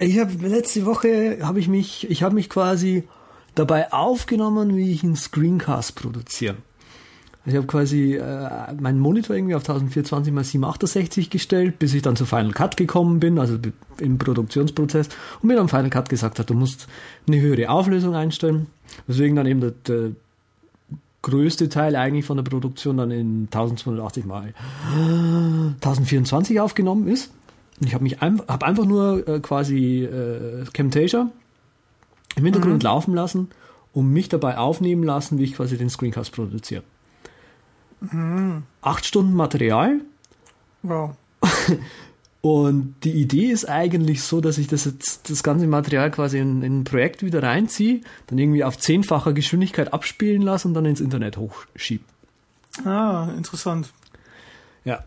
Ich habe letzte Woche habe ich mich, ich habe mich quasi dabei aufgenommen, wie ich einen Screencast produziere. Ich habe quasi äh, meinen Monitor irgendwie auf 1420 x 768 gestellt, bis ich dann zu Final Cut gekommen bin, also im Produktionsprozess, und mir dann Final Cut gesagt hat, du musst eine höhere Auflösung einstellen. Deswegen dann eben der, der größte Teil eigentlich von der Produktion dann in 1280 mal 1024 aufgenommen ist. Ich habe mich ein, hab einfach nur äh, quasi äh, Camtasia im Hintergrund mhm. laufen lassen und mich dabei aufnehmen lassen, wie ich quasi den Screencast produziere. Mhm. Acht Stunden Material. Wow. Und die Idee ist eigentlich so, dass ich das jetzt, das ganze Material quasi in, in ein Projekt wieder reinziehe, dann irgendwie auf zehnfacher Geschwindigkeit abspielen lasse und dann ins Internet hochschiebe. Ah, interessant. Ja.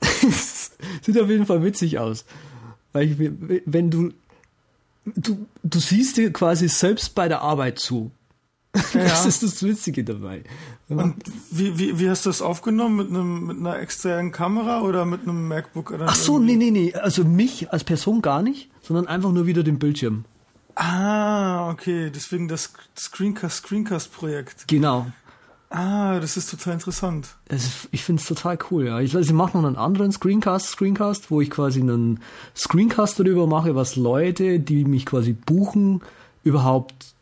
Sieht auf jeden Fall witzig aus. Weil ich, wenn du, du, du siehst dir quasi selbst bei der Arbeit zu. Ja. Das ist das Witzige dabei. Und wie, wie, wie hast du das aufgenommen? Mit, einem, mit einer externen Kamera oder mit einem MacBook? Oder Ach so, irgendwie? nee, nee, nee. Also mich als Person gar nicht, sondern einfach nur wieder den Bildschirm. Ah, okay. Deswegen das Screencast, Screencast-Projekt. Genau. Ah, das ist total interessant. Ist, ich finde es total cool, ja. Ich, ich mache noch einen anderen Screencast, Screencast, wo ich quasi einen Screencast darüber mache, was Leute, die mich quasi buchen, überhaupt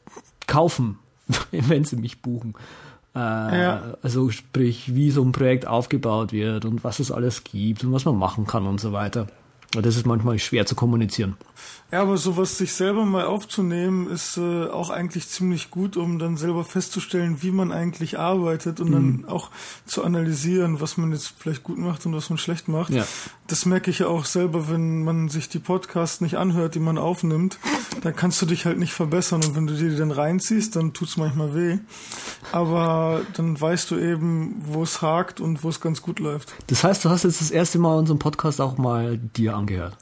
kaufen, wenn sie mich buchen. Äh, ja. Also sprich, wie so ein Projekt aufgebaut wird und was es alles gibt und was man machen kann und so weiter. Das ist manchmal schwer zu kommunizieren. Ja, aber sowas sich selber mal aufzunehmen, ist äh, auch eigentlich ziemlich gut, um dann selber festzustellen, wie man eigentlich arbeitet und mhm. dann auch zu analysieren, was man jetzt vielleicht gut macht und was man schlecht macht. Ja. Das merke ich ja auch selber, wenn man sich die Podcasts nicht anhört, die man aufnimmt, dann kannst du dich halt nicht verbessern und wenn du dir die dann reinziehst, dann tut's manchmal weh. Aber dann weißt du eben, wo es hakt und wo es ganz gut läuft. Das heißt, du hast jetzt das erste Mal unseren Podcast auch mal dir angehört.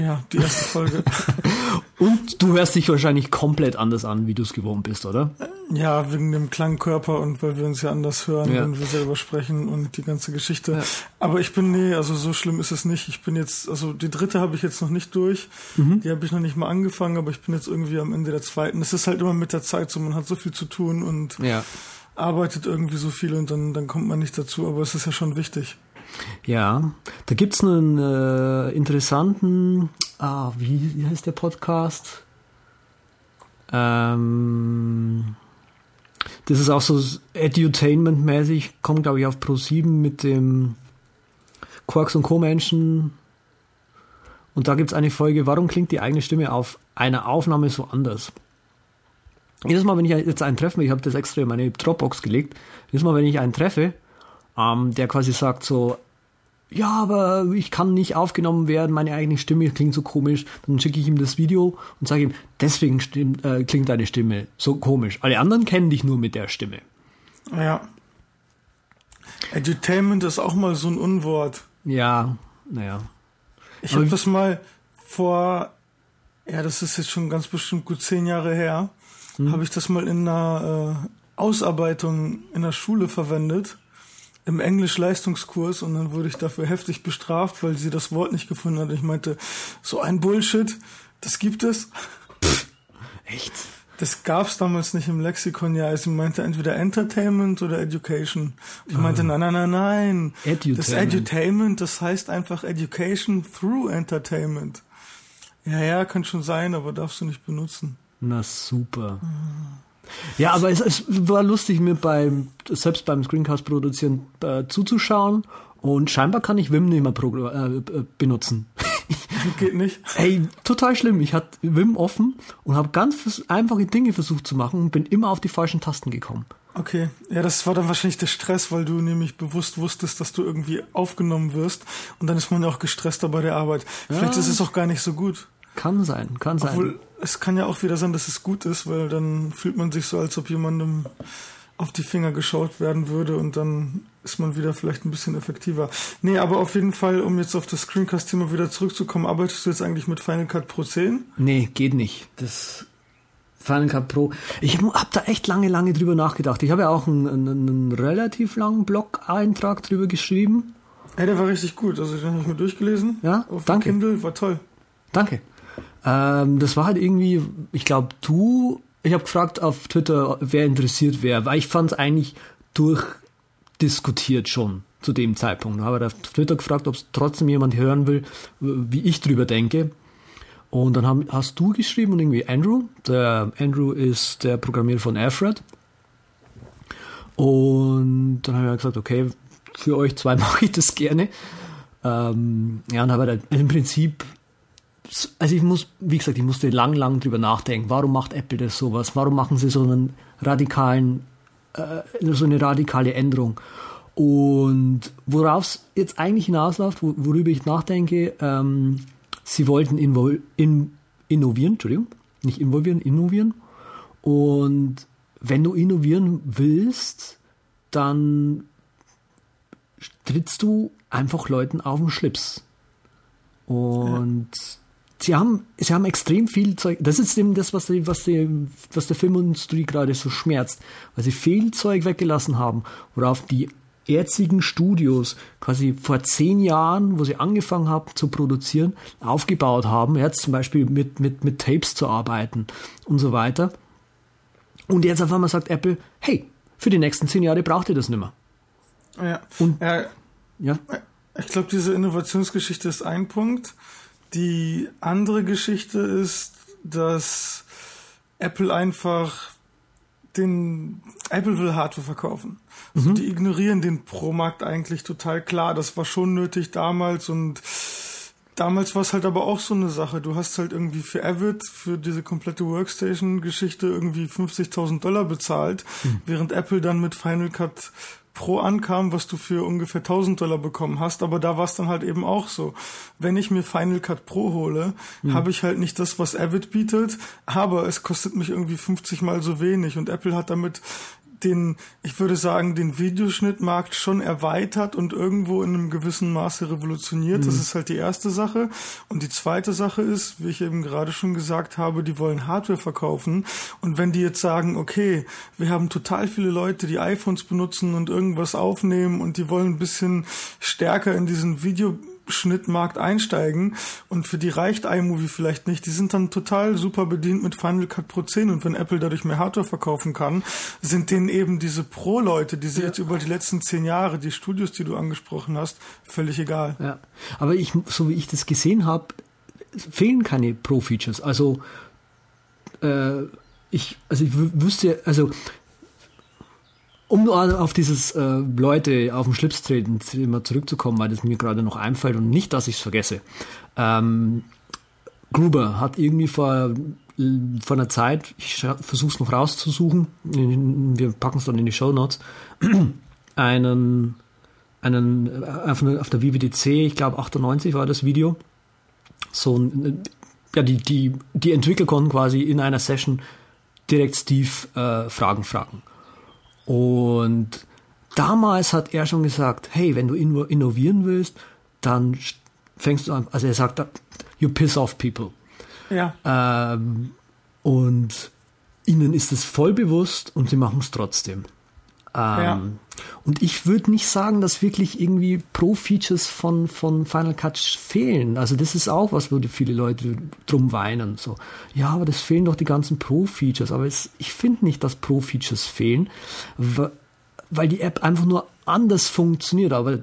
Ja, die erste Folge. und du hörst dich wahrscheinlich komplett anders an, wie du es gewohnt bist, oder? Ja, wegen dem Klangkörper und weil wir uns ja anders hören, ja. wenn wir selber sprechen und die ganze Geschichte. Ja. Aber ich bin, nee, also so schlimm ist es nicht. Ich bin jetzt, also die dritte habe ich jetzt noch nicht durch. Mhm. Die habe ich noch nicht mal angefangen, aber ich bin jetzt irgendwie am Ende der zweiten. Es ist halt immer mit der Zeit so, man hat so viel zu tun und ja. arbeitet irgendwie so viel und dann, dann kommt man nicht dazu, aber es ist ja schon wichtig. Ja, da gibt es einen äh, interessanten, ah, wie, heißt der Podcast? Ähm, das ist auch so Edutainment-mäßig, kommt glaube ich auf Pro 7 mit dem Quarks und Co-Menschen. Und da gibt es eine Folge, warum klingt die eigene Stimme auf einer Aufnahme so anders? Jedes Mal, wenn ich jetzt einen treffe, ich habe das extra in meine Dropbox gelegt, jedes Mal, wenn ich einen treffe, ähm, der quasi sagt so, ja, aber ich kann nicht aufgenommen werden, meine eigene Stimme klingt so komisch. Dann schicke ich ihm das Video und sage ihm, deswegen stimmt, äh, klingt deine Stimme so komisch. Alle anderen kennen dich nur mit der Stimme. Ja. Edutainment ist auch mal so ein Unwort. Ja, naja. Ich habe das mal vor, ja, das ist jetzt schon ganz bestimmt gut zehn Jahre her, hm. habe ich das mal in einer äh, Ausarbeitung in der Schule verwendet im Englisch-Leistungskurs und dann wurde ich dafür heftig bestraft, weil sie das Wort nicht gefunden hat. Ich meinte, so ein Bullshit, das gibt es. Pff, echt? Das gab's damals nicht im Lexikon, ja. Also meinte entweder Entertainment oder Education. Ich meinte, ah. nein, nein, nein, nein. Edutainment. Das Edutainment, das heißt einfach Education through Entertainment. Ja, ja, kann schon sein, aber darfst du nicht benutzen. Na super. Ah. Ja, aber es, es war lustig, mir beim, selbst beim Screencast produzieren äh, zuzuschauen. Und scheinbar kann ich Wim nicht mehr pro, äh, benutzen. Geht nicht. Ey, total schlimm. Ich hatte Wim offen und habe ganz einfache Dinge versucht zu machen und bin immer auf die falschen Tasten gekommen. Okay, ja, das war dann wahrscheinlich der Stress, weil du nämlich bewusst wusstest, dass du irgendwie aufgenommen wirst und dann ist man ja auch gestresster bei der Arbeit. Vielleicht ja. ist es auch gar nicht so gut. Kann sein, kann sein. Obwohl, es kann ja auch wieder sein, dass es gut ist, weil dann fühlt man sich so, als ob jemandem auf die Finger geschaut werden würde und dann ist man wieder vielleicht ein bisschen effektiver. Nee, aber auf jeden Fall, um jetzt auf das Screencast-Thema wieder zurückzukommen, arbeitest du jetzt eigentlich mit Final Cut Pro 10? Nee, geht nicht. Das Final Cut Pro. Ich habe da echt lange, lange drüber nachgedacht. Ich habe ja auch einen, einen, einen relativ langen Blog-Eintrag drüber geschrieben. Ey, der war richtig gut. Also den habe ich mir durchgelesen. Ja, auf danke. Kindle war toll. Danke. Ähm, das war halt irgendwie, ich glaube, du, ich habe gefragt auf Twitter, wer interessiert wäre, weil ich fand es eigentlich durchdiskutiert schon zu dem Zeitpunkt. Da habe ich auf Twitter gefragt, ob es trotzdem jemand hören will, wie ich drüber denke. Und dann haben, hast du geschrieben und irgendwie Andrew. Der Andrew ist der Programmierer von Alfred. Und dann habe ich gesagt, okay, für euch zwei mache ich das gerne. Ähm, ja, und habe halt im Prinzip, also ich muss, wie gesagt, ich musste lang, lang drüber nachdenken. Warum macht Apple das sowas? Warum machen sie so einen radikalen, äh, so eine radikale Änderung? Und worauf es jetzt eigentlich hinausläuft, worüber ich nachdenke, ähm, sie wollten in, innovieren, Entschuldigung, nicht involvieren, innovieren. Und wenn du innovieren willst, dann trittst du einfach Leuten auf den Schlips. Und ja. Sie haben, sie haben extrem viel Zeug. Das ist eben das, was, die, was, die, was der Filmindustrie gerade so schmerzt, weil sie viel Zeug weggelassen haben, worauf die jetzigen Studios quasi vor zehn Jahren, wo sie angefangen haben zu produzieren, aufgebaut haben, jetzt zum Beispiel mit, mit, mit Tapes zu arbeiten und so weiter. Und jetzt auf einmal sagt Apple, hey, für die nächsten zehn Jahre braucht ihr das nicht mehr. Ja. Und, ja. ja. Ich glaube, diese Innovationsgeschichte ist ein Punkt. Die andere Geschichte ist, dass Apple einfach den Apple will Hardware verkaufen. Also mhm. Die ignorieren den Pro-Markt eigentlich total klar. Das war schon nötig damals und damals war es halt aber auch so eine Sache. Du hast halt irgendwie für Avid, für diese komplette Workstation-Geschichte irgendwie 50.000 Dollar bezahlt, mhm. während Apple dann mit Final Cut Pro ankam, was du für ungefähr 1000 Dollar bekommen hast. Aber da war es dann halt eben auch so. Wenn ich mir Final Cut Pro hole, mhm. habe ich halt nicht das, was Avid bietet, aber es kostet mich irgendwie 50 mal so wenig. Und Apple hat damit den, ich würde sagen, den Videoschnittmarkt schon erweitert und irgendwo in einem gewissen Maße revolutioniert. Mhm. Das ist halt die erste Sache. Und die zweite Sache ist, wie ich eben gerade schon gesagt habe, die wollen Hardware verkaufen. Und wenn die jetzt sagen, okay, wir haben total viele Leute, die iPhones benutzen und irgendwas aufnehmen und die wollen ein bisschen stärker in diesen Video Schnittmarkt einsteigen und für die reicht iMovie vielleicht nicht. Die sind dann total super bedient mit Final Cut Pro 10 und wenn Apple dadurch mehr Hardware verkaufen kann, sind denen eben diese Pro-Leute, die sie ja. jetzt über die letzten zehn Jahre, die Studios, die du angesprochen hast, völlig egal. Ja, aber ich, so wie ich das gesehen habe, fehlen keine Pro-Features. Also äh, ich, also ich wüsste, also um auf dieses äh, Leute auf den Schlips treten immer zurückzukommen, weil das mir gerade noch einfällt und nicht, dass ich es vergesse. Ähm, Gruber hat irgendwie vor, vor einer Zeit, ich versuche es noch rauszusuchen, wir packen es dann in die Show Notes, einen, einen auf, auf der WWDC, ich glaube 98 war das Video, so ein, ja, die, die, die Entwickler konnten quasi in einer Session direkt Steve äh, Fragen fragen. Und damals hat er schon gesagt, hey, wenn du innovieren willst, dann fängst du an, also er sagt, you piss off people. Ja. Ähm, und ihnen ist es voll bewusst und sie machen es trotzdem. Ähm, ja. Und ich würde nicht sagen, dass wirklich irgendwie Pro-Features von, von Final Cut fehlen. Also das ist auch was, wo viele Leute drum weinen. So, ja, aber das fehlen doch die ganzen Pro-Features. Aber es, ich finde nicht, dass Pro-Features fehlen, weil die App einfach nur anders funktioniert. Aber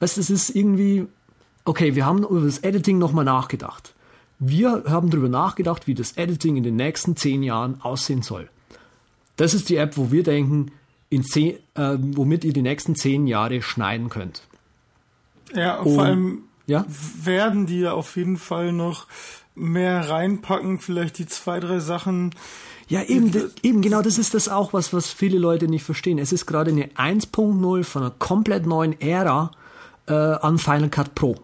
weißt, es ist irgendwie, okay, wir haben über das Editing nochmal nachgedacht. Wir haben darüber nachgedacht, wie das Editing in den nächsten zehn Jahren aussehen soll. Das ist die App, wo wir denken, zehn, äh, womit ihr die nächsten zehn Jahre schneiden könnt. Ja, Und, vor allem ja? werden die ja auf jeden Fall noch mehr reinpacken, vielleicht die zwei, drei Sachen. Ja, eben, eben genau das ist das auch, was, was viele Leute nicht verstehen. Es ist gerade eine 1.0 von einer komplett neuen Ära äh, an Final Cut Pro.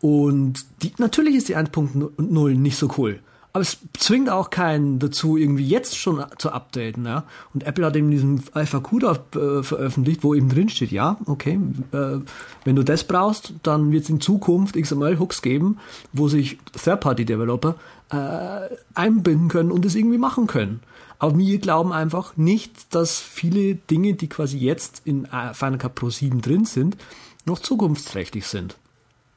Und die, natürlich ist die 1.0 nicht so cool. Aber es zwingt auch keinen dazu, irgendwie jetzt schon zu updaten. Ja? Und Apple hat eben diesen Alpha CUDA äh, veröffentlicht, wo eben drin steht, ja, okay, äh, wenn du das brauchst, dann wird es in Zukunft XML-Hooks geben, wo sich Third-Party-Developer äh, einbinden können und es irgendwie machen können. Aber wir glauben einfach nicht, dass viele Dinge, die quasi jetzt in äh, Final Cut Pro 7 drin sind, noch zukunftsträchtig sind.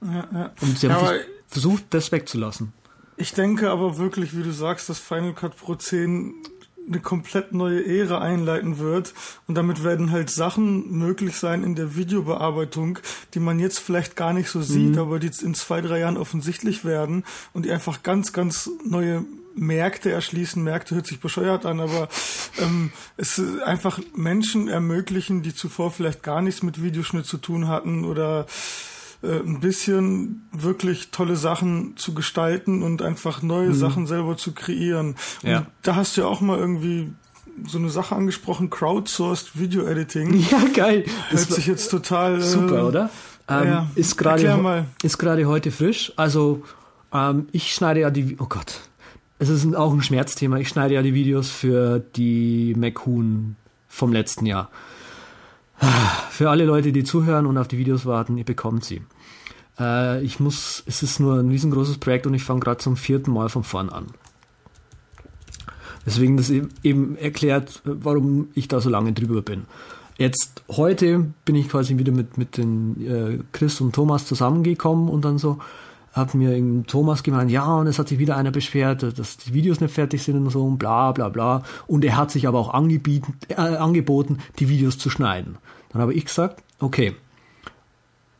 Ja, ja. Und sie haben ja, versucht, das wegzulassen. Ich denke aber wirklich, wie du sagst, dass Final Cut Pro 10 eine komplett neue Ära einleiten wird. Und damit werden halt Sachen möglich sein in der Videobearbeitung, die man jetzt vielleicht gar nicht so sieht, mhm. aber die in zwei, drei Jahren offensichtlich werden und die einfach ganz, ganz neue Märkte erschließen. Märkte hört sich bescheuert an, aber ähm, es einfach Menschen ermöglichen, die zuvor vielleicht gar nichts mit Videoschnitt zu tun hatten oder äh, ein bisschen wirklich tolle Sachen zu gestalten und einfach neue mhm. Sachen selber zu kreieren. Und ja. da hast du ja auch mal irgendwie so eine Sache angesprochen, crowdsourced Video Editing. Ja, geil. Hört das sich jetzt total äh, super, oder? Ähm, ja, ist gerade ist gerade heute frisch. Also ähm, ich schneide ja die. Oh Gott, es ist auch ein Schmerzthema. Ich schneide ja die Videos für die McHoon vom letzten Jahr. Für alle Leute, die zuhören und auf die Videos warten, ihr bekommt sie. Äh, ich muss, es ist nur ein riesengroßes Projekt und ich fange gerade zum vierten Mal von vorn an. Deswegen das eben erklärt, warum ich da so lange drüber bin. Jetzt heute bin ich quasi wieder mit, mit den äh, Chris und Thomas zusammengekommen und dann so, hat mir Thomas gemeint, ja, und es hat sich wieder einer beschwert, dass die Videos nicht fertig sind und so und bla bla bla. Und er hat sich aber auch angebieten, äh, angeboten, die Videos zu schneiden. Dann habe ich gesagt, okay,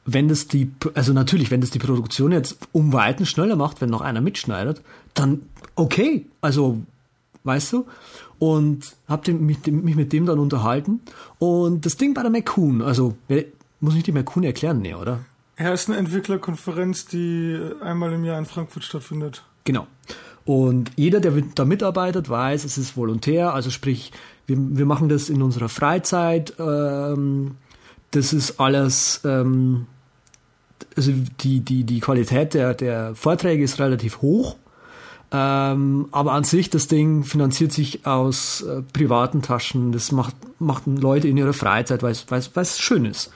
wenn das die, also natürlich, wenn das die Produktion jetzt um Weiten schneller macht, wenn noch einer mitschneidet, dann okay, also weißt du? Und habe mich, mich mit dem dann unterhalten. Und das Ding bei der McCoon, also muss ich die McCoon erklären, nee, oder? Ja, ist eine Entwicklerkonferenz, die einmal im Jahr in Frankfurt stattfindet. Genau. Und jeder, der da mitarbeitet, weiß, es ist volontär, also sprich, wir, wir machen das in unserer Freizeit. Ähm, das ist alles, ähm, also die, die, die Qualität der, der Vorträge ist relativ hoch. Ähm, aber an sich, das Ding finanziert sich aus äh, privaten Taschen. Das macht, machen Leute in ihrer Freizeit, weil es schön ist.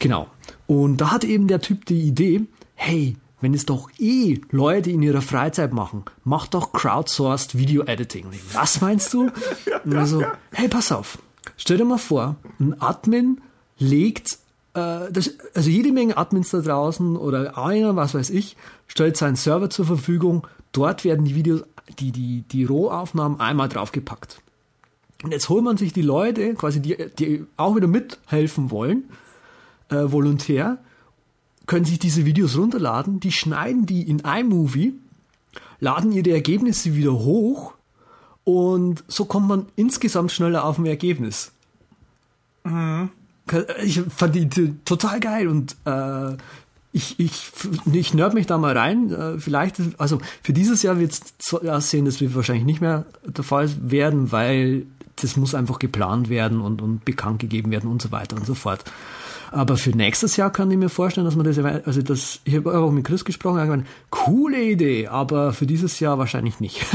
Genau. Und da hat eben der Typ die Idee, hey, wenn es doch eh Leute in ihrer Freizeit machen, mach doch crowdsourced Video Editing. Was meinst du? Und also, hey, pass auf. Stell dir mal vor, ein Admin legt, äh, das, also jede Menge Admins da draußen oder einer, was weiß ich, stellt seinen Server zur Verfügung. Dort werden die Videos, die, die, die Rohaufnahmen einmal draufgepackt. Und jetzt holt man sich die Leute, quasi die, die auch wieder mithelfen wollen, äh, volontär, können sich diese Videos runterladen, die schneiden die in iMovie, laden ihre Ergebnisse wieder hoch und so kommt man insgesamt schneller auf ein Ergebnis. Mhm. Ich fand die total geil und äh, ich, ich, ich nerd mich da mal rein. Äh, vielleicht, also für dieses Jahr wird es so aussehen, das wird wahrscheinlich nicht mehr der Fall werden, weil das muss einfach geplant werden und, und bekannt gegeben werden und so weiter und so fort. Aber für nächstes Jahr kann ich mir vorstellen, dass man das, also das, ich habe auch mit Chris gesprochen, irgendwann, coole Idee, aber für dieses Jahr wahrscheinlich nicht.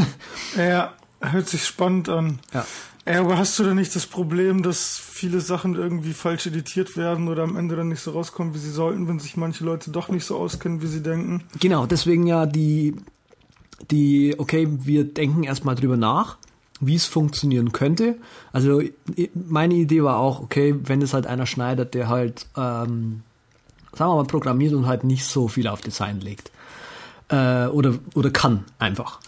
Ja, hört sich spannend an. Ja. Ja, aber hast du da nicht das Problem, dass viele Sachen irgendwie falsch editiert werden oder am Ende dann nicht so rauskommen, wie sie sollten, wenn sich manche Leute doch nicht so auskennen, wie sie denken? Genau, deswegen ja die, die, okay, wir denken erstmal drüber nach wie es funktionieren könnte. Also meine Idee war auch, okay, wenn es halt einer schneidet, der halt, ähm, sagen wir mal, programmiert und halt nicht so viel auf Design legt. Äh, oder, oder kann einfach.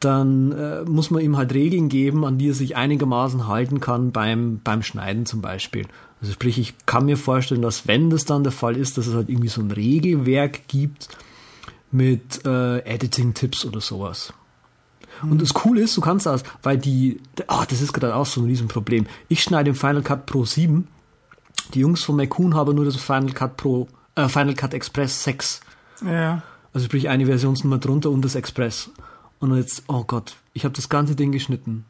Dann äh, muss man ihm halt Regeln geben, an die er sich einigermaßen halten kann beim, beim Schneiden zum Beispiel. Also sprich, ich kann mir vorstellen, dass wenn das dann der Fall ist, dass es halt irgendwie so ein Regelwerk gibt mit äh, Editing-Tipps oder sowas. Und das Coole ist, du kannst das, weil die, ach, das ist gerade auch so ein Riesenproblem. Ich schneide im Final Cut Pro 7. Die Jungs von McCoon haben nur das Final Cut Pro, äh, Final Cut Express 6. Ja. Also sprich eine Versionsnummer drunter und das Express. Und jetzt, oh Gott, ich habe das ganze Ding geschnitten.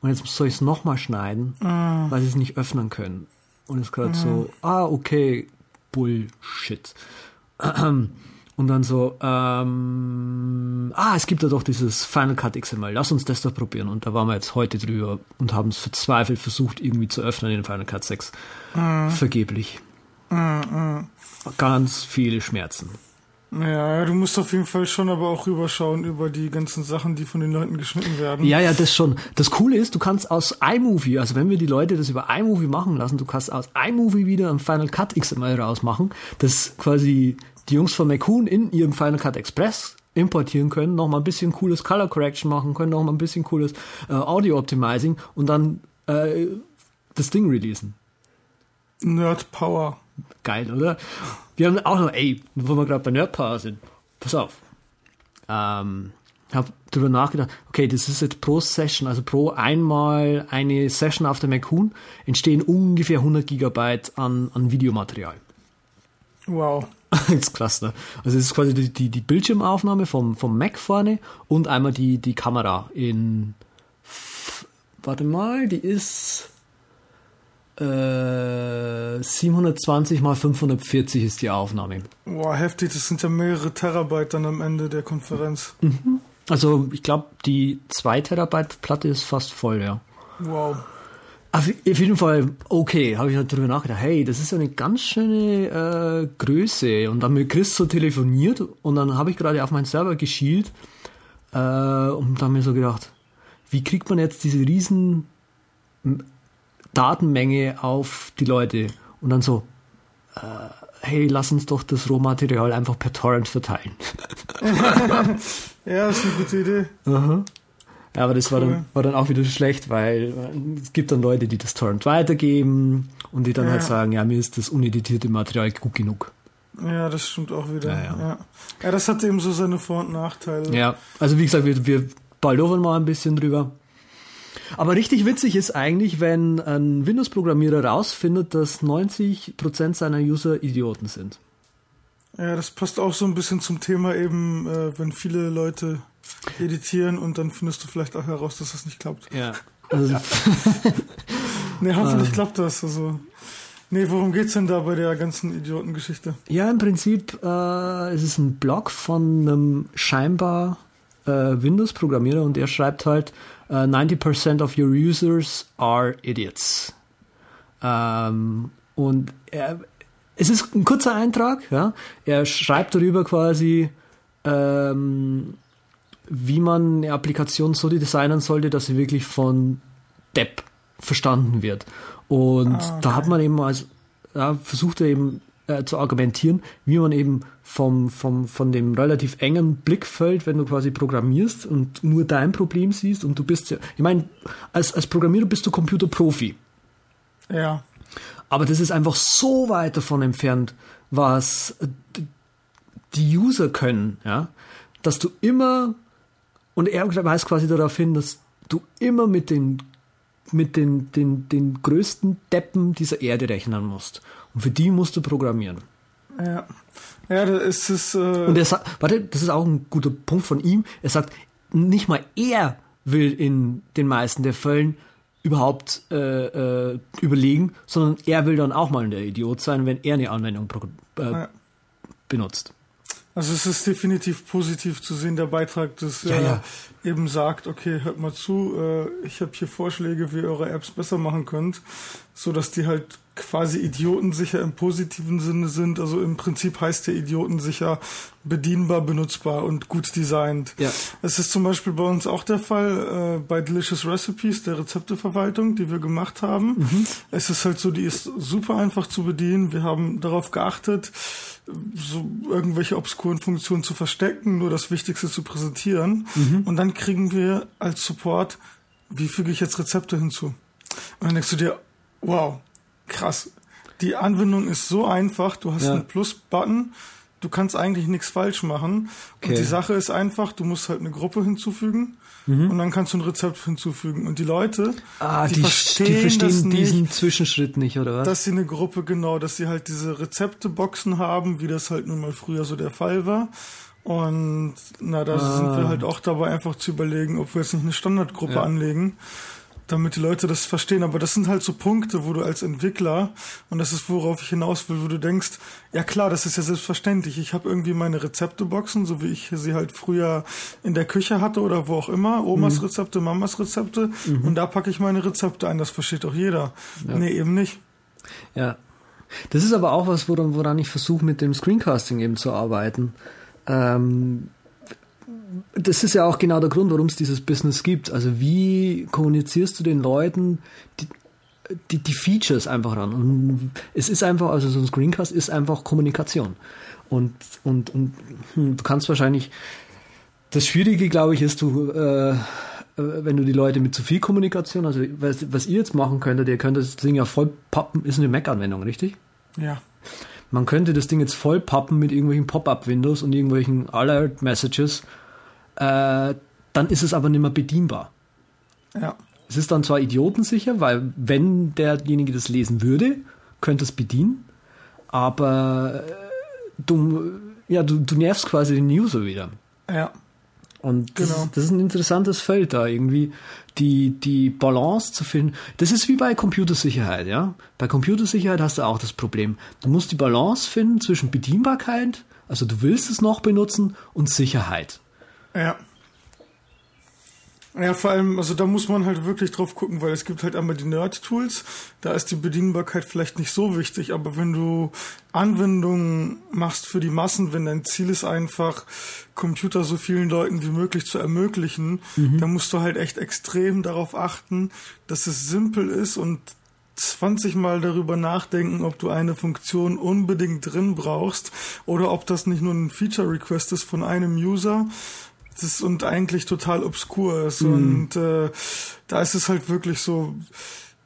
Und jetzt soll ich es nochmal schneiden, mm. weil sie es nicht öffnen können. Und es ist gerade mm. so, ah, okay, Bullshit. Und dann so, ähm, ah, es gibt ja doch dieses Final Cut XML, lass uns das doch probieren. Und da waren wir jetzt heute drüber und haben es verzweifelt versucht, irgendwie zu öffnen in Final Cut 6. Mm. Vergeblich. Mm, mm. Ganz viele Schmerzen. Ja, du musst auf jeden Fall schon aber auch rüberschauen über die ganzen Sachen, die von den Leuten geschnitten werden. Ja, ja, das schon. Das Coole ist, du kannst aus iMovie, also wenn wir die Leute das über iMovie machen lassen, du kannst aus iMovie wieder ein Final Cut XML rausmachen, das quasi die Jungs von McCoon in ihrem Final Cut Express importieren können, noch mal ein bisschen cooles Color Correction machen können, noch mal ein bisschen cooles äh, Audio Optimizing und dann äh, das Ding releasen. Nerd Power. Geil, oder? Wir haben auch noch, ey, wo wir gerade bei Nerd Power sind, pass auf. Ähm, habe darüber nachgedacht, okay, das ist jetzt pro Session, also pro einmal eine Session auf der Macoon entstehen ungefähr 100 Gigabyte an, an Videomaterial. Wow. das ist krass, ne? Also es ist quasi die, die, die Bildschirmaufnahme vom, vom Mac vorne und einmal die, die Kamera in, warte mal, die ist äh, 720 mal 540 ist die Aufnahme. Wow, heftig, das sind ja mehrere Terabyte dann am Ende der Konferenz. Mhm. Also ich glaube, die 2 Terabyte Platte ist fast voll, ja. Wow. Auf jeden Fall, okay, habe ich halt darüber nachgedacht, hey, das ist ja eine ganz schöne äh, Größe. Und dann mit Chris so telefoniert und dann habe ich gerade auf meinen Server geschielt äh, und dann mir so gedacht, wie kriegt man jetzt diese riesen Datenmenge auf die Leute? Und dann so, äh, hey, lass uns doch das Rohmaterial einfach per Torrent verteilen. ja, das ist eine gute Idee. Aha. Ja, aber das war dann, war dann auch wieder schlecht, weil es gibt dann Leute, die das Torrent weitergeben und die dann ja. halt sagen, ja, mir ist das uneditierte Material gut genug. Ja, das stimmt auch wieder. Ja, ja. ja. das hat eben so seine Vor- und Nachteile. Ja, also wie gesagt, wir, wir baldowern mal ein bisschen drüber. Aber richtig witzig ist eigentlich, wenn ein Windows-Programmierer rausfindet, dass 90% seiner User Idioten sind. Ja, das passt auch so ein bisschen zum Thema eben, äh, wenn viele Leute editieren und dann findest du vielleicht auch heraus, dass das nicht klappt. Ja. Also, nee, hoffentlich ah. klappt das. Also. Nee, worum geht's denn da bei der ganzen Idiotengeschichte? Ja, im Prinzip äh, es ist ein Blog von einem scheinbar äh, Windows-Programmierer und er schreibt halt, äh, 90% of your users are idiots. Ähm, und er, es ist ein kurzer Eintrag, ja. Er schreibt darüber quasi, ähm, wie man eine Applikation so designen sollte, dass sie wirklich von Depp verstanden wird. Und ah, okay. da hat man eben als, ja, versucht er eben äh, zu argumentieren, wie man eben vom, vom, von dem relativ engen Blickfeld, wenn du quasi programmierst und nur dein Problem siehst und du bist ja, ich meine, als, als Programmierer bist du Computerprofi. Ja. Aber das ist einfach so weit davon entfernt, was die User können, ja, dass du immer und er weist quasi darauf hin, dass du immer mit den, mit den, den, den größten Deppen dieser Erde rechnen musst. Und für die musst du programmieren. Ja. Ja, das ist es. Äh Und er sagt, warte, das ist auch ein guter Punkt von ihm. Er sagt, nicht mal er will in den meisten der Fällen überhaupt äh, äh, überlegen, sondern er will dann auch mal der Idiot sein, wenn er eine Anwendung äh, ja. benutzt. Also es ist definitiv positiv zu sehen, der Beitrag, dass ja, er ja. eben sagt, okay, hört mal zu, äh, ich habe hier Vorschläge, wie ihr eure Apps besser machen könnt, so dass die halt quasi idiotensicher im positiven Sinne sind. Also im Prinzip heißt der idiotensicher bedienbar, benutzbar und gut designt. Ja. Es ist zum Beispiel bei uns auch der Fall äh, bei Delicious Recipes, der Rezepteverwaltung, die wir gemacht haben. Mhm. Es ist halt so, die ist super einfach zu bedienen. Wir haben darauf geachtet, so irgendwelche obskuren Funktionen zu verstecken, nur das Wichtigste zu präsentieren. Mhm. Und dann kriegen wir als Support, wie füge ich jetzt Rezepte hinzu? Und dann denkst du dir, wow, krass. Die Anwendung ist so einfach, du hast ja. einen Plus-Button, du kannst eigentlich nichts falsch machen. Okay. Und die Sache ist einfach, du musst halt eine Gruppe hinzufügen mhm. und dann kannst du ein Rezept hinzufügen. Und die Leute, ah, die, die, verstehen, die verstehen diesen nicht, Zwischenschritt nicht, oder was? Dass sie eine Gruppe, genau, dass sie halt diese Rezepteboxen haben, wie das halt nun mal früher so der Fall war. Und na, da ah. sind wir halt auch dabei, einfach zu überlegen, ob wir jetzt nicht eine Standardgruppe ja. anlegen damit die Leute das verstehen. Aber das sind halt so Punkte, wo du als Entwickler, und das ist worauf ich hinaus will, wo du denkst, ja klar, das ist ja selbstverständlich. Ich habe irgendwie meine Rezepteboxen, so wie ich sie halt früher in der Küche hatte oder wo auch immer, Omas mhm. Rezepte, Mamas Rezepte, mhm. und da packe ich meine Rezepte ein. Das versteht doch jeder. Ja. Nee, eben nicht. Ja. Das ist aber auch was, woran, woran ich versuche, mit dem Screencasting eben zu arbeiten. Ähm, das ist ja auch genau der Grund, warum es dieses Business gibt. Also wie kommunizierst du den Leuten die, die, die Features einfach ran? Und es ist einfach, also so ein Screencast ist einfach Kommunikation. Und, und, und hm, du kannst wahrscheinlich, Das Schwierige, glaube ich, ist, du, äh, wenn du die Leute mit zu viel Kommunikation, also was, was ihr jetzt machen könntet, ihr könnt das Ding ja voll pappen, ist eine Mac-Anwendung, richtig? Ja. Man könnte das Ding jetzt voll pappen mit irgendwelchen Pop-up-Windows und irgendwelchen Alert-Messages, äh, dann ist es aber nicht mehr bedienbar. Ja. Es ist dann zwar idiotensicher, weil wenn derjenige das lesen würde, könnte es bedienen, aber äh, du, ja, du, du nervst quasi den User wieder. Ja. Und das, Genau. ist, das ist ein interessantes Feld da, irgendwie die, die Balance zu finden. Das ist wie bei Computersicherheit, ja. Bei Computersicherheit hast du auch das Problem. Du musst die Balance finden zwischen Bedienbarkeit, also du willst es noch benutzen, und Sicherheit. Ja. Ja, vor allem, also da muss man halt wirklich drauf gucken, weil es gibt halt einmal die Nerd-Tools, da ist die Bedienbarkeit vielleicht nicht so wichtig, aber wenn du Anwendungen machst für die Massen, wenn dein Ziel ist einfach, Computer so vielen Leuten wie möglich zu ermöglichen, dann musst du halt echt extrem darauf achten, dass es simpel ist und 20 Mal darüber nachdenken, ob du eine Funktion unbedingt drin brauchst oder ob das nicht nur ein Feature Request ist von einem User. Ist und eigentlich total obskur ist. Und äh, da ist es halt wirklich so,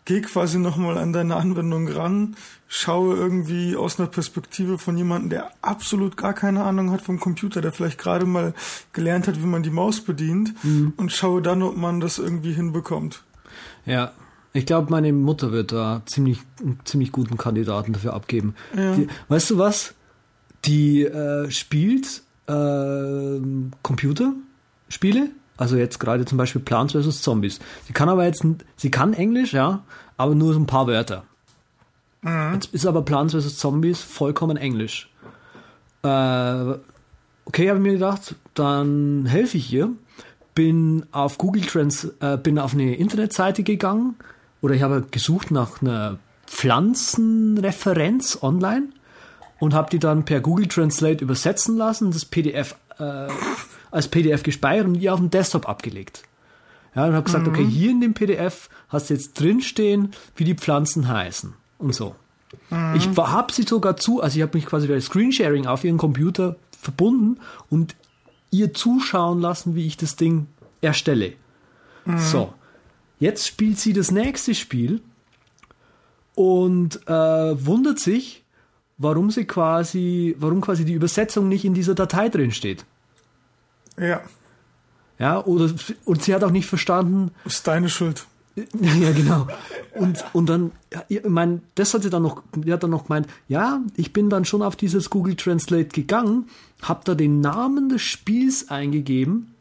geh quasi nochmal an deine Anwendung ran, schaue irgendwie aus einer Perspektive von jemandem, der absolut gar keine Ahnung hat vom Computer, der vielleicht gerade mal gelernt hat, wie man die Maus bedient und schaue dann, ob man das irgendwie hinbekommt. Ja. Ich glaube, meine Mutter wird da ziemlich, einen ziemlich guten Kandidaten dafür abgeben. Ja. Die, weißt du was? Die äh, spielt äh, Computerspiele, also jetzt gerade zum Beispiel Plants vs. Zombies. Sie kann aber jetzt, sie kann Englisch, ja, aber nur so ein paar Wörter. Jetzt ist aber Plants vs. Zombies vollkommen Englisch. Äh, okay, habe ich mir gedacht, dann helfe ich ihr. Bin auf Google Trans, äh, bin auf eine Internetseite gegangen oder ich habe gesucht nach einer Pflanzenreferenz online und habe die dann per Google Translate übersetzen lassen, das PDF äh, als PDF gespeichert und die auf dem Desktop abgelegt. Ja, und habe gesagt, okay, hier in dem PDF hast du jetzt drinstehen, wie die Pflanzen heißen und so. Ich habe sie sogar zu, also ich habe mich quasi bei Screensharing auf ihren Computer verbunden und ihr zuschauen lassen, wie ich das Ding erstelle. So, jetzt spielt sie das nächste Spiel und äh, wundert sich, warum sie quasi, warum quasi die Übersetzung nicht in dieser Datei drin steht. Ja, Ja, oder und sie hat auch nicht verstanden, ist deine Schuld. ja, genau. Und, und dann, ich meine, das hat sie dann noch, die hat dann noch gemeint, ja, ich bin dann schon auf dieses Google Translate gegangen, hab da den Namen des Spiels eingegeben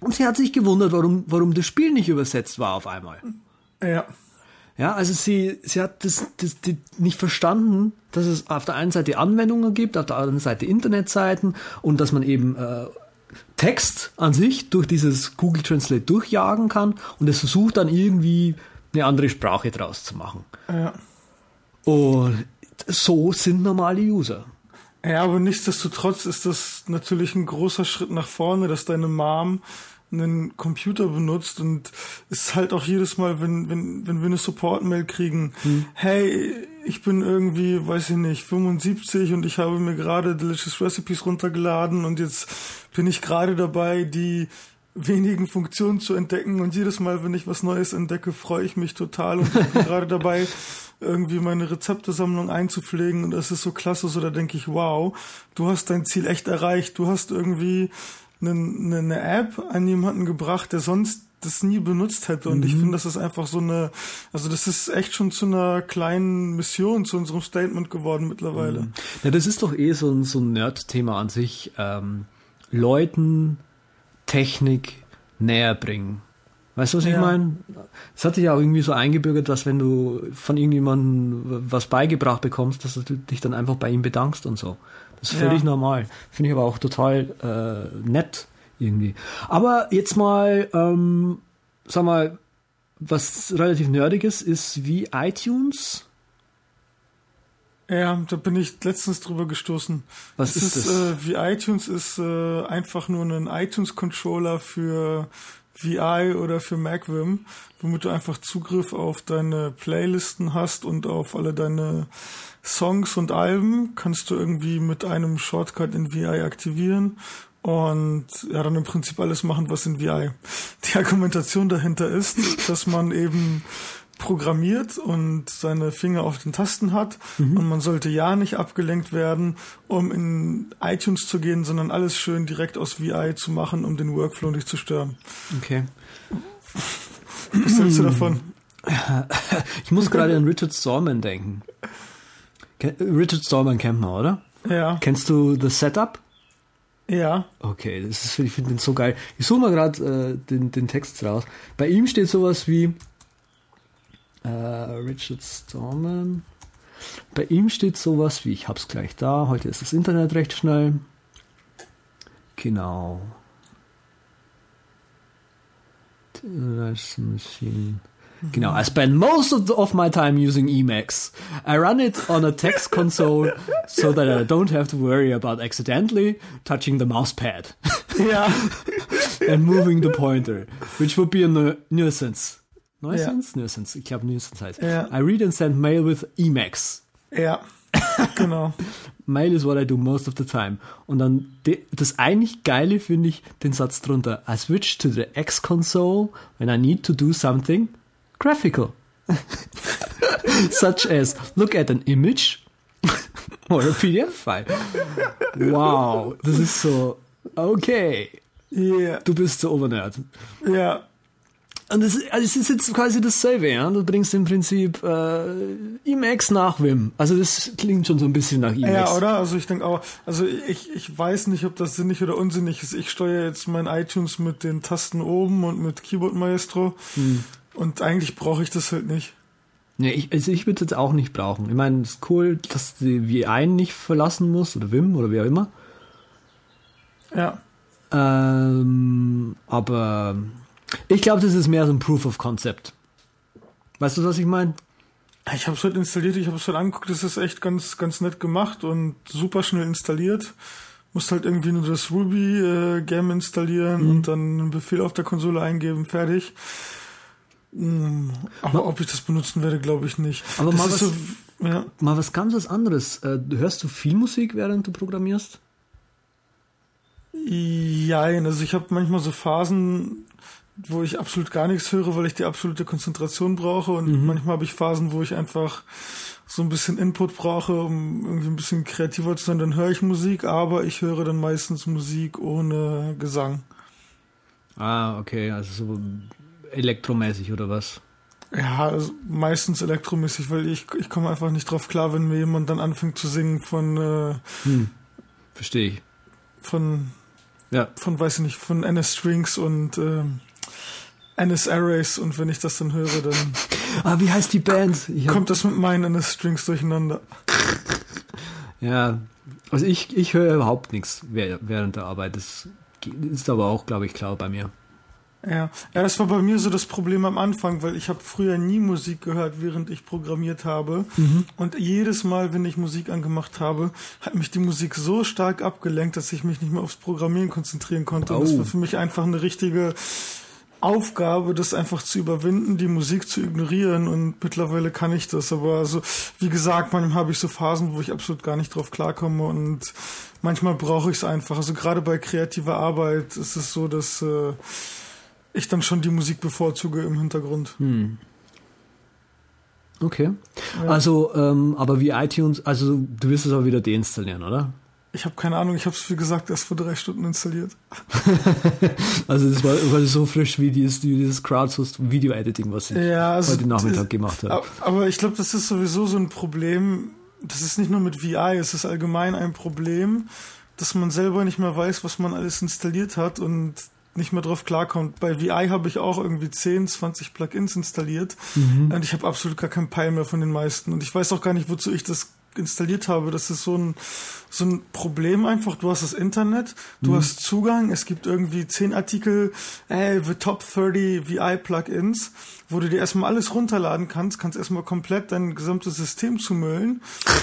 und sie hat sich gewundert, warum, warum das Spiel nicht übersetzt war auf einmal. Ja. Ja, also sie, sie hat das, das, die nicht verstanden, dass es auf der einen Seite Anwendungen gibt, auf der anderen Seite Internetseiten und dass man eben äh, Text an sich durch dieses Google Translate durchjagen kann und es versucht dann irgendwie eine andere Sprache draus zu machen. Ja. Und so sind normale User. Ja, aber nichtsdestotrotz ist das natürlich ein großer Schritt nach vorne, dass deine Mom einen Computer benutzt und es ist halt auch jedes Mal, wenn, wenn, wenn wir eine Support-Mail kriegen, hey, ich bin irgendwie, weiß ich nicht, 75 und ich habe mir gerade Delicious Recipes runtergeladen und jetzt bin ich gerade dabei, die wenigen Funktionen zu entdecken und jedes Mal, wenn ich was Neues entdecke, freue ich mich total und ich bin gerade dabei, irgendwie meine Rezeptesammlung einzupflegen und das ist so klasse, so da denke ich, wow, du hast dein Ziel echt erreicht, du hast irgendwie eine, eine, eine App an jemanden gebracht, der sonst das nie benutzt hätte und ich finde, das ist einfach so eine, also das ist echt schon zu einer kleinen Mission, zu unserem Statement geworden mittlerweile. Ja, das ist doch eh so ein, so ein Nerd-Thema an sich. Ähm, Leuten Technik näher bringen. Weißt du, was ich Ja. meine? Es hat sich ja auch irgendwie so eingebürgert, dass wenn du von irgendjemandem was beigebracht bekommst, dass du dich dann einfach bei ihm bedankst und so. Das ist Ja. völlig normal. Finde ich aber auch total äh, nett irgendwie. Aber jetzt mal, ähm, sag mal, was relativ nerdiges ist wie iTunes. Ja, da bin ich letztens drüber gestoßen. Was Es ist ist, das? Äh, wie iTunes ist äh, einfach nur ein iTunes-Controller für VI oder für MacVim, womit du einfach Zugriff auf deine Playlisten hast und auf alle deine Songs und Alben kannst du irgendwie mit einem Shortcut in VI aktivieren und ja, dann im Prinzip alles machen, was in VI. Die Argumentation dahinter ist, dass man eben programmiert und seine Finger auf den Tasten hat mhm. und man sollte ja nicht abgelenkt werden, um in iTunes zu gehen, sondern alles schön direkt aus VI zu machen, um den Workflow nicht zu stören. Okay. Was hältst du davon? Ich muss gerade an Richard Stallman denken. Richard Stallman kennt man, oder? Ja. Kennst du The Setup? Ja. Okay, das ist, ich finde den so geil. Ich suche mal gerade äh, den, den Text raus. Bei ihm steht sowas wie äh, Richard Stallman. Bei ihm steht sowas wie, ich hab's gleich da, heute ist das Internet recht schnell. Genau. Machine. Genau, I spend most of, the, of my time using Emacs. I run it on a text console so that I don't have to worry about accidentally touching the mouse pad. Ja. and moving the pointer, which would be a nu nuisance. Nuisance? Ja. Nuisance. Ich glaube, Nuisance heißt. Ja. I read and send mail with Emacs. Ja. Genau. Mail is what I do most of the time. Und dann das eigentlich Geile finde ich den Satz drunter. I switch to the X console when I need to do something graphical. Such as look at an image or a PDF file. Wow, das ist so, okay. Yeah. Du bist so Obernerd. Ja. Und es, also es ist jetzt quasi dasselbe, ja. Du bringst im Prinzip äh, Emacs nach Wim. Also das klingt schon so ein bisschen nach Emacs. Ja, oder? Also ich denke auch, also ich, ich weiß nicht, ob das sinnig oder unsinnig ist. Ich steuere jetzt mein iTunes mit den Tasten oben und mit Keyboard Maestro. Hm. Und eigentlich brauche ich das halt nicht. Nee, ich, also ich würde es jetzt auch nicht brauchen. Ich meine, es ist cool, dass die VI nicht verlassen muss oder Wim oder wie auch immer. Ja. Ähm, aber ich glaube, das ist mehr so ein Proof of Concept. Weißt du, was ich meine? Ich habe es halt installiert, ich habe es halt angeguckt, das ist echt ganz, ganz nett gemacht und super schnell installiert. Musst halt irgendwie nur das Ruby-Game äh, installieren mhm. und dann einen Befehl auf der Konsole eingeben, fertig. Hm, aber ob ich das benutzen werde, glaube ich nicht. Aber das mal was, so, ja. mal was ganz was anderes. Äh, hörst du viel Musik, während du programmierst? Ja, also ich habe manchmal so Phasen, wo ich absolut gar nichts höre, weil ich die absolute Konzentration brauche und mhm. manchmal habe ich Phasen, wo ich einfach so ein bisschen Input brauche, um irgendwie ein bisschen kreativer zu sein, dann höre ich Musik, aber ich höre dann meistens Musik ohne Gesang. Ah, okay, also so elektromäßig oder was? Ja, also meistens elektromäßig, weil ich, ich komme einfach nicht drauf klar, wenn mir jemand dann anfängt zu singen von äh, hm, verstehe ich. Von ja. von weiß ich nicht, von NS Strings und äh, NS Arrays und wenn ich das dann höre, dann Ah, wie heißt die Band? kommt das mit meinen NS Strings durcheinander. ja, also ich, ich höre überhaupt nichts während der Arbeit. Das ist aber auch, glaube ich, klar bei mir. Ja. ja, das war bei mir so das Problem am Anfang, weil ich habe früher nie Musik gehört, während ich programmiert habe. Mhm. Und jedes Mal, wenn ich Musik angemacht habe, hat mich die Musik so stark abgelenkt, dass ich mich nicht mehr aufs Programmieren konzentrieren konnte. Oh. Und das war für mich einfach eine richtige Aufgabe, das einfach zu überwinden, die Musik zu ignorieren und mittlerweile kann ich das. Aber also, wie gesagt, manchmal habe ich so Phasen, wo ich absolut gar nicht drauf klarkomme und manchmal brauche ich es einfach. Also gerade bei kreativer Arbeit ist es so, dass äh, ich dann schon die Musik bevorzuge im Hintergrund. Hm. Okay. Ja. Also, ähm, aber wie iTunes, also du wirst es auch wieder deinstallieren, oder? Ich habe keine Ahnung, ich habe es wie gesagt erst vor drei Stunden installiert. also das war, war so frisch wie dieses, dieses Crowdsourced-Video-Editing, was ich ja, also heute Nachmittag gemacht habe. Aber ich glaube, das ist sowieso so ein Problem. Das ist nicht nur mit VI, es ist allgemein ein Problem, dass man selber nicht mehr weiß, was man alles installiert hat und nicht mehr drauf klarkommt. Bei VI habe ich auch irgendwie 10, 20 Plugins installiert mhm. und ich habe absolut gar keinen Peil mehr von den meisten und ich weiß auch gar nicht, wozu ich das installiert habe. Das ist so ein, so ein Problem einfach. Du hast das Internet, du mhm. hast Zugang, es gibt irgendwie 10 Artikel, ey, the top 30 VI Plugins, wo du dir erstmal alles runterladen kannst, kannst erstmal komplett dein gesamtes System zumüllen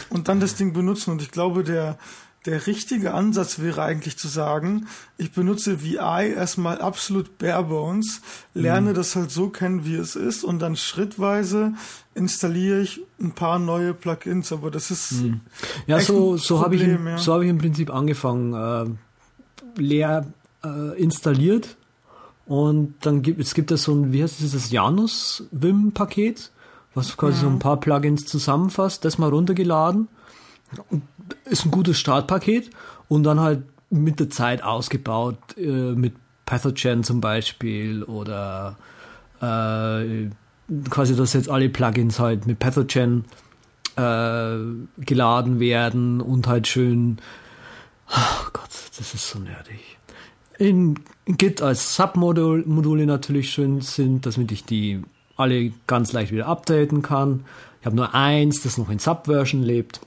und dann das Ding benutzen. Und ich glaube, der, der richtige Ansatz wäre eigentlich zu sagen, ich benutze VI erstmal absolut bare bones, lerne mhm. das halt so kennen, wie es ist und dann schrittweise installiere ich ein paar neue Plugins, aber das ist mhm. ja so so habe ich im, ja. so habe ich im Prinzip angefangen. Äh, leer äh, installiert und dann gibt es gibt es so ein, wie heißt es, das Janus Vim Paket, was quasi ja. so ein paar Plugins zusammenfasst, das mal runtergeladen. Ist ein gutes Startpaket und dann halt mit der Zeit ausgebaut, äh, mit Pathogen zum Beispiel oder äh, quasi, dass jetzt alle Plugins halt mit Pathogen äh, geladen werden und halt schön, oh Gott, das ist so nerdig. In, Git als Submodule natürlich schön sind, damit ich die alle ganz leicht wieder updaten kann. Ich habe nur eins, das noch in Subversion lebt.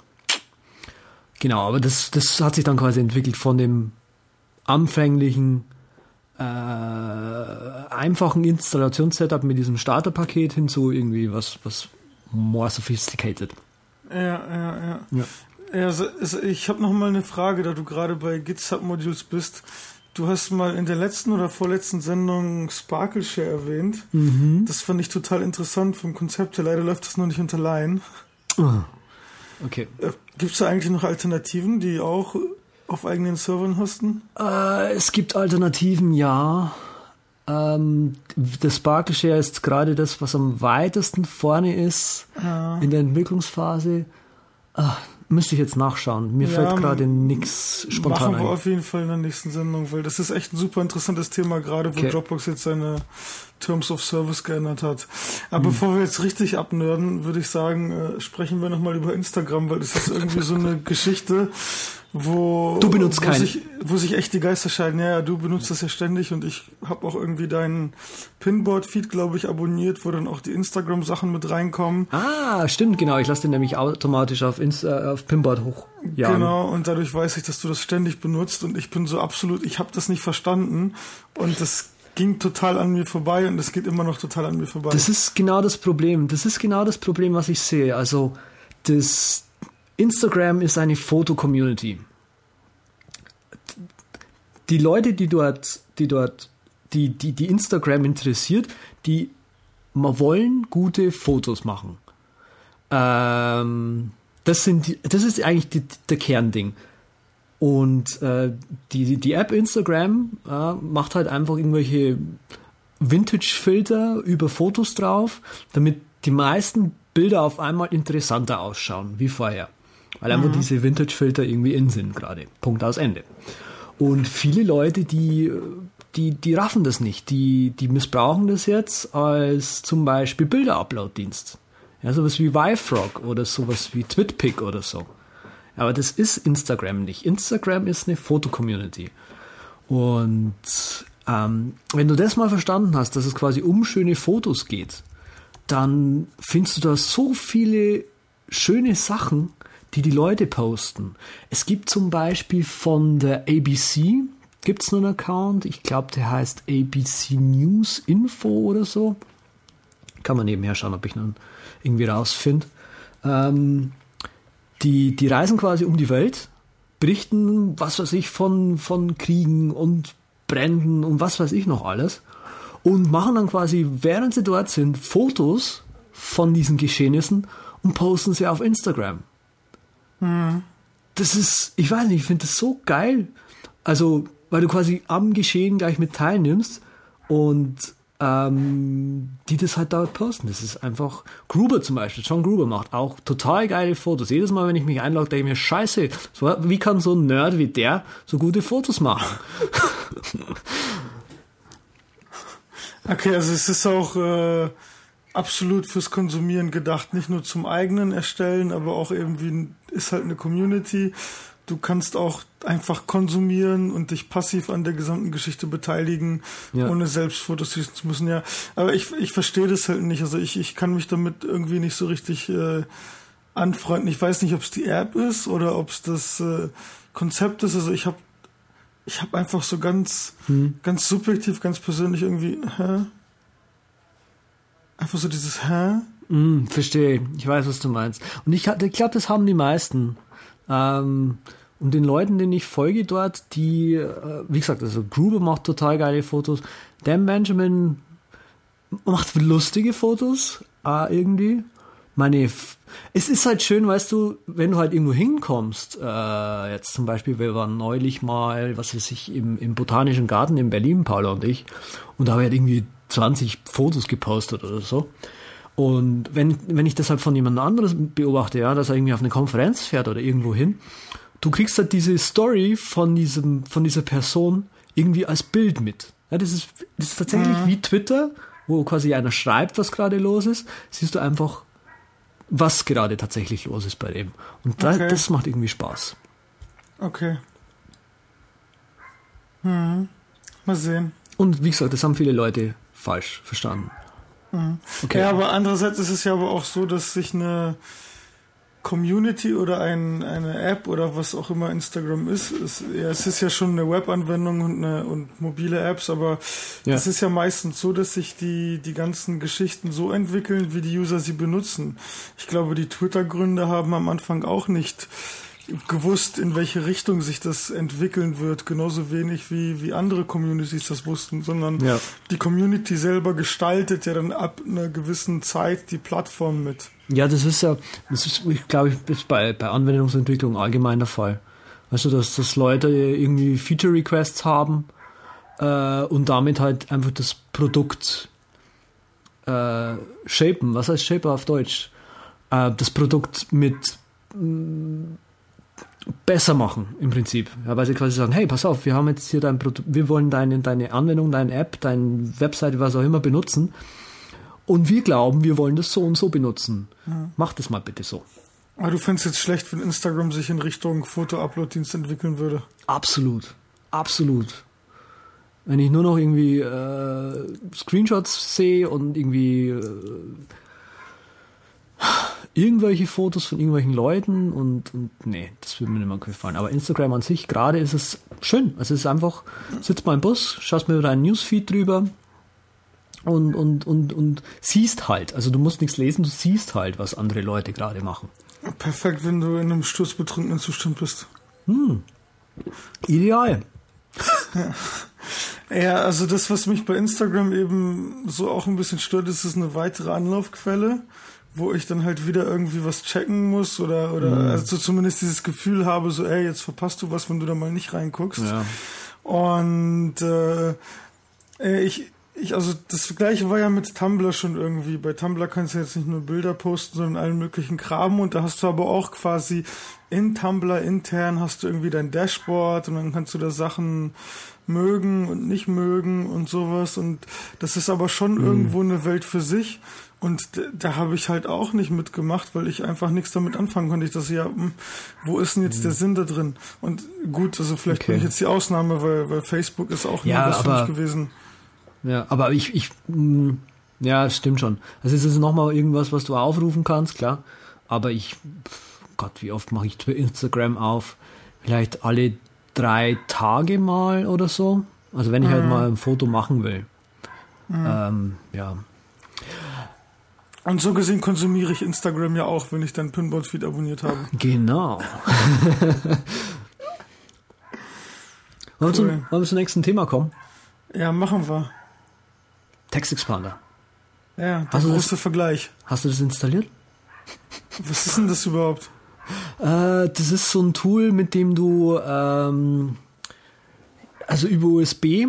Genau, aber das, das hat sich dann quasi entwickelt von dem anfänglichen äh, einfachen Installationssetup mit diesem Starterpaket hin zu irgendwie was, was more sophisticated. Ja, ja, ja. ja. ja also, also ich habe noch mal eine Frage, da du gerade bei Git Submodules bist. Du hast mal in der letzten oder vorletzten Sendung Sparkle Share erwähnt. Mhm. Das fand ich total interessant vom Konzept her. Leider läuft das noch nicht unter Line. Oh. Okay. Äh, Gibt es da eigentlich noch Alternativen, die auch auf eigenen Servern hosten? Äh, es gibt Alternativen, ja. Ähm, das Sparkle Share ist gerade das, was am weitesten vorne ist ja. in der Entwicklungsphase. Ach, müsste ich jetzt nachschauen. Mir ja, fällt gerade nichts spontan Machen wir ein. auf jeden Fall in der nächsten Sendung, weil das ist echt ein super interessantes Thema, gerade wo okay. Dropbox jetzt seine Terms of Service geändert hat. Aber hm. bevor wir jetzt richtig abnörden, würde ich sagen, äh, sprechen wir nochmal über Instagram, weil das ist irgendwie so eine Geschichte, wo, du benutzt wo, sich, wo sich echt die Geister scheiden. Ja, ja, du benutzt das ja ständig und ich habe auch irgendwie deinen Pinboard-Feed, glaube ich, abonniert, wo dann auch die Instagram-Sachen mit reinkommen. Ah, stimmt, genau. Ich lasse den nämlich automatisch auf, Insta, auf Pinboard hoch. Ja. Genau, und dadurch weiß ich, dass du das ständig benutzt und ich bin so absolut, ich habe das nicht verstanden und das ging total an mir vorbei und es geht immer noch total an mir vorbei. Das ist genau das Problem. Das ist genau das Problem, was ich sehe. Also das Instagram ist eine Foto-Community. Die Leute, die dort, die dort, die, die, die Instagram interessiert, die wollen gute Fotos machen. Ähm, das sind das ist eigentlich die, der Kernding. Und äh, die, die App Instagram äh, macht halt einfach irgendwelche Vintage-Filter über Fotos drauf, damit die meisten Bilder auf einmal interessanter ausschauen wie vorher. Weil einfach mhm. diese Vintage-Filter irgendwie in sind gerade. Punkt aus Ende. Und viele Leute, die, die, die raffen das nicht. Die, die missbrauchen das jetzt als zum Beispiel Bilder-Upload-Dienst. Ja, sowas wie Vifrog oder sowas wie TwitPic oder so. Aber das ist Instagram nicht. Instagram ist eine Foto-Community. Und ähm, wenn du das mal verstanden hast, dass es quasi um schöne Fotos geht, dann findest du da so viele schöne Sachen, die die Leute posten. Es gibt zum Beispiel von der ABC, gibt es einen Account, ich glaube, der heißt ABC News Info oder so. Kann man nebenher schauen, ob ich ihn irgendwie rausfinde. Ähm, die, die reisen quasi um die Welt, berichten, was weiß ich, von, von Kriegen und Bränden und was weiß ich noch alles und machen dann quasi, während sie dort sind, Fotos von diesen Geschehnissen und posten sie auf Instagram. Mhm. Das ist, ich weiß nicht, ich finde das so geil. Also, weil du quasi am Geschehen gleich mit teilnimmst und ähm, die das halt dort posten. Das ist einfach Gruber zum Beispiel. John Gruber macht auch total geile Fotos. Jedes Mal, wenn ich mich einlogge, denke ich mir, scheiße, wie kann so ein Nerd wie der so gute Fotos machen? okay, also es ist auch äh, absolut fürs Konsumieren gedacht, nicht nur zum eigenen Erstellen, aber auch irgendwie ist halt eine Community du kannst auch einfach konsumieren und dich passiv an der gesamten Geschichte beteiligen, ja. ohne selbst Fotos schießen zu müssen. Ja, aber ich, ich verstehe das halt nicht. Also ich, ich kann mich damit irgendwie nicht so richtig äh, anfreunden. Ich weiß nicht, ob es die App ist oder ob es das äh, Konzept ist. Also ich habe ich habe einfach so ganz hm. ganz subjektiv, ganz persönlich irgendwie hä? einfach so dieses hä? Mm, verstehe. Ich weiß, was du meinst. Und ich, ich glaube, das haben die meisten. Ähm, und den Leuten, denen ich folge dort, die, äh, wie gesagt, also Gruber macht total geile Fotos. Dan Benjamin macht lustige Fotos, äh, irgendwie. meine, es ist halt schön, weißt du, wenn du halt irgendwo hinkommst, äh, jetzt zum Beispiel, wir waren neulich mal, was weiß ich, im, im Botanischen Garten in Berlin, Paula und ich, und da habe ich halt irgendwie 20 Fotos gepostet oder so. Und wenn, wenn ich das halt von jemand anderes beobachte, ja, dass er irgendwie auf eine Konferenz fährt oder irgendwo hin, du kriegst halt diese Story von diesem, von dieser Person irgendwie als Bild mit. Ja, das ist, das ist tatsächlich mhm. wie Twitter, wo quasi einer schreibt, was gerade los ist, siehst du einfach, was gerade tatsächlich los ist bei dem. Und da, okay. das macht irgendwie Spaß. Okay. Hm. Mal sehen. Und wie gesagt, das haben viele Leute falsch verstanden. Mhm. Okay. Ja, aber andererseits ist es ja aber auch so, dass sich eine Community oder ein, eine App oder was auch immer Instagram ist, ist ja, es ist ja schon eine Webanwendung und, eine, und mobile Apps, aber ja. es ist ja meistens so, dass sich die, die ganzen Geschichten so entwickeln, wie die User sie benutzen. Ich glaube, die Twitter-Gründer haben am Anfang auch nicht gewusst, in welche Richtung sich das entwickeln wird, genauso wenig wie, wie andere Communities das wussten, sondern ja. die Community selber gestaltet ja dann ab einer gewissen Zeit die Plattform mit. Ja, das ist ja, das ist, ich glaube, ist bei, bei Anwendungsentwicklung allgemein der Fall. Weißt du, dass, dass Leute irgendwie Feature Requests haben äh, und damit halt einfach das Produkt äh, shapen. Was heißt shaper auf Deutsch? Äh, das Produkt mit besser machen im Prinzip. Ja, weil sie quasi sagen, hey, pass auf, wir haben jetzt hier dein Produkt, wir wollen deine, deine Anwendung, deine App, deine Webseite, was auch immer benutzen. Und wir glauben, wir wollen das so und so benutzen. Ja. Mach das mal bitte so. Aber du findest jetzt schlecht, wenn Instagram sich in Richtung Foto-Upload-Dienst entwickeln würde? Absolut. Absolut. Wenn ich nur noch irgendwie äh, Screenshots sehe und irgendwie äh, irgendwelche Fotos von irgendwelchen Leuten und, und nee, das würde mir nicht mehr gefallen. Aber Instagram an sich gerade ist es schön. Also es ist einfach, sitzt mal im Bus, schaust mir deinen Newsfeed drüber und, und, und, und siehst halt. Also du musst nichts lesen, du siehst halt, was andere Leute gerade machen. Perfekt, wenn du in einem sturzbetrunkenen Zustand bist. Hm. Ideal. Ja. ja, also das, was mich bei Instagram eben so auch ein bisschen stört, ist, ist eine weitere Anlaufquelle wo ich dann halt wieder irgendwie was checken muss oder oder mhm. also zumindest dieses Gefühl habe, so ey, jetzt verpasst du was, wenn du da mal nicht reinguckst. Ja. Und äh, ich ich, also das gleiche war ja mit Tumblr schon irgendwie. Bei Tumblr kannst du jetzt nicht nur Bilder posten, sondern allen möglichen Kram und da hast du aber auch quasi in Tumblr intern hast du irgendwie dein Dashboard und dann kannst du da Sachen mögen und nicht mögen und sowas und das ist aber schon mhm. irgendwo eine Welt für sich und da habe ich halt auch nicht mitgemacht, weil ich einfach nichts damit anfangen konnte. Ich dachte, ja, hm, wo ist denn jetzt der Sinn da drin? Und gut, also vielleicht okay. bin ich jetzt die Ausnahme, weil, weil Facebook ist auch ja, was aber, für mich gewesen. Ja, aber ich, ich, mh, hm, ja, stimmt schon. Also es ist nochmal irgendwas, was du aufrufen kannst, klar. Aber ich, Gott, wie oft mache ich Instagram auf? Vielleicht alle drei Tage mal oder so. Also wenn ich halt mhm. halt mal ein Foto machen will. Mhm. Ähm, ja, und so gesehen konsumiere ich Instagram ja auch, wenn ich dein Pinboard-Feed abonniert habe. Genau. wollen, wir zum, wollen wir zum nächsten Thema kommen? Ja, machen wir. Text Expander. Ja, der große das, Vergleich. Hast du das installiert? Was ist denn das überhaupt? Äh, das ist so ein Tool, mit dem du ähm, also über USB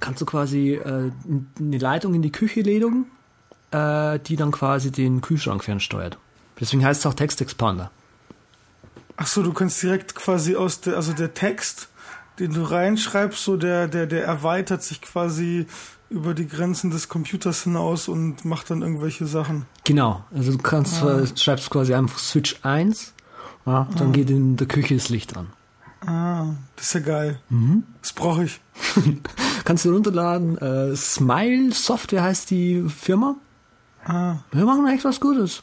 kannst du quasi äh, eine Leitung in die Küche legen äh, die dann quasi den Kühlschrank fernsteuert. Deswegen heißt es auch Text Expander. Ach so, du kannst direkt quasi aus der, also der Text, den du reinschreibst, so der, der, der erweitert sich quasi über die Grenzen des Computers hinaus und macht dann irgendwelche Sachen. Genau, also du kannst, ah. schreibst quasi einfach Switch 1, ja, dann ah. geht in der Küche das Licht an. Ah, das ist ja geil. Mhm. Das brauche ich. kannst du runterladen. Äh, Smile Software heißt die Firma. Ah. Wir machen echt was Gutes.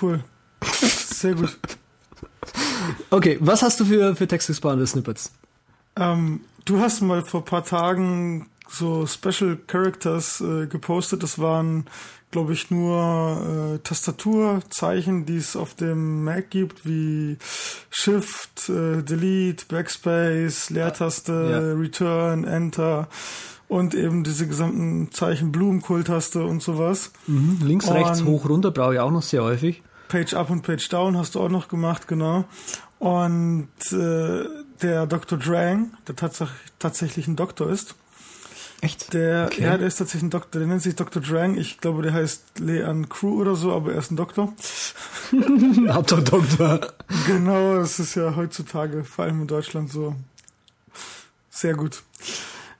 Cool. Sehr gut. Okay, was hast du für, für Text Expander Snippets? Ähm, du hast mal vor ein paar Tagen so Special Characters äh, gepostet. Das waren, glaube ich, nur äh, Tastaturzeichen, die es auf dem Mac gibt, wie Shift, äh, Delete, Backspace, Leertaste, ja. Return, Enter und eben diese gesamten Zeichen Blumenkohltaste und sowas. Mhm. Links, und rechts, hoch, runter brauche ich auch noch sehr häufig. Page Up und Page Down hast du auch noch gemacht, genau. Und äh, der Dr. Drang, der tats tatsächlich ein Doktor ist. Echt? Der, okay. ja, der ist tatsächlich ein Doktor, der nennt sich Dr. Drang. Ich glaube, der heißt Leon Crew oder so, aber er ist ein Doktor. Hauptsache Doktor. Genau, das ist ja heutzutage, vor allem in Deutschland, so sehr gut.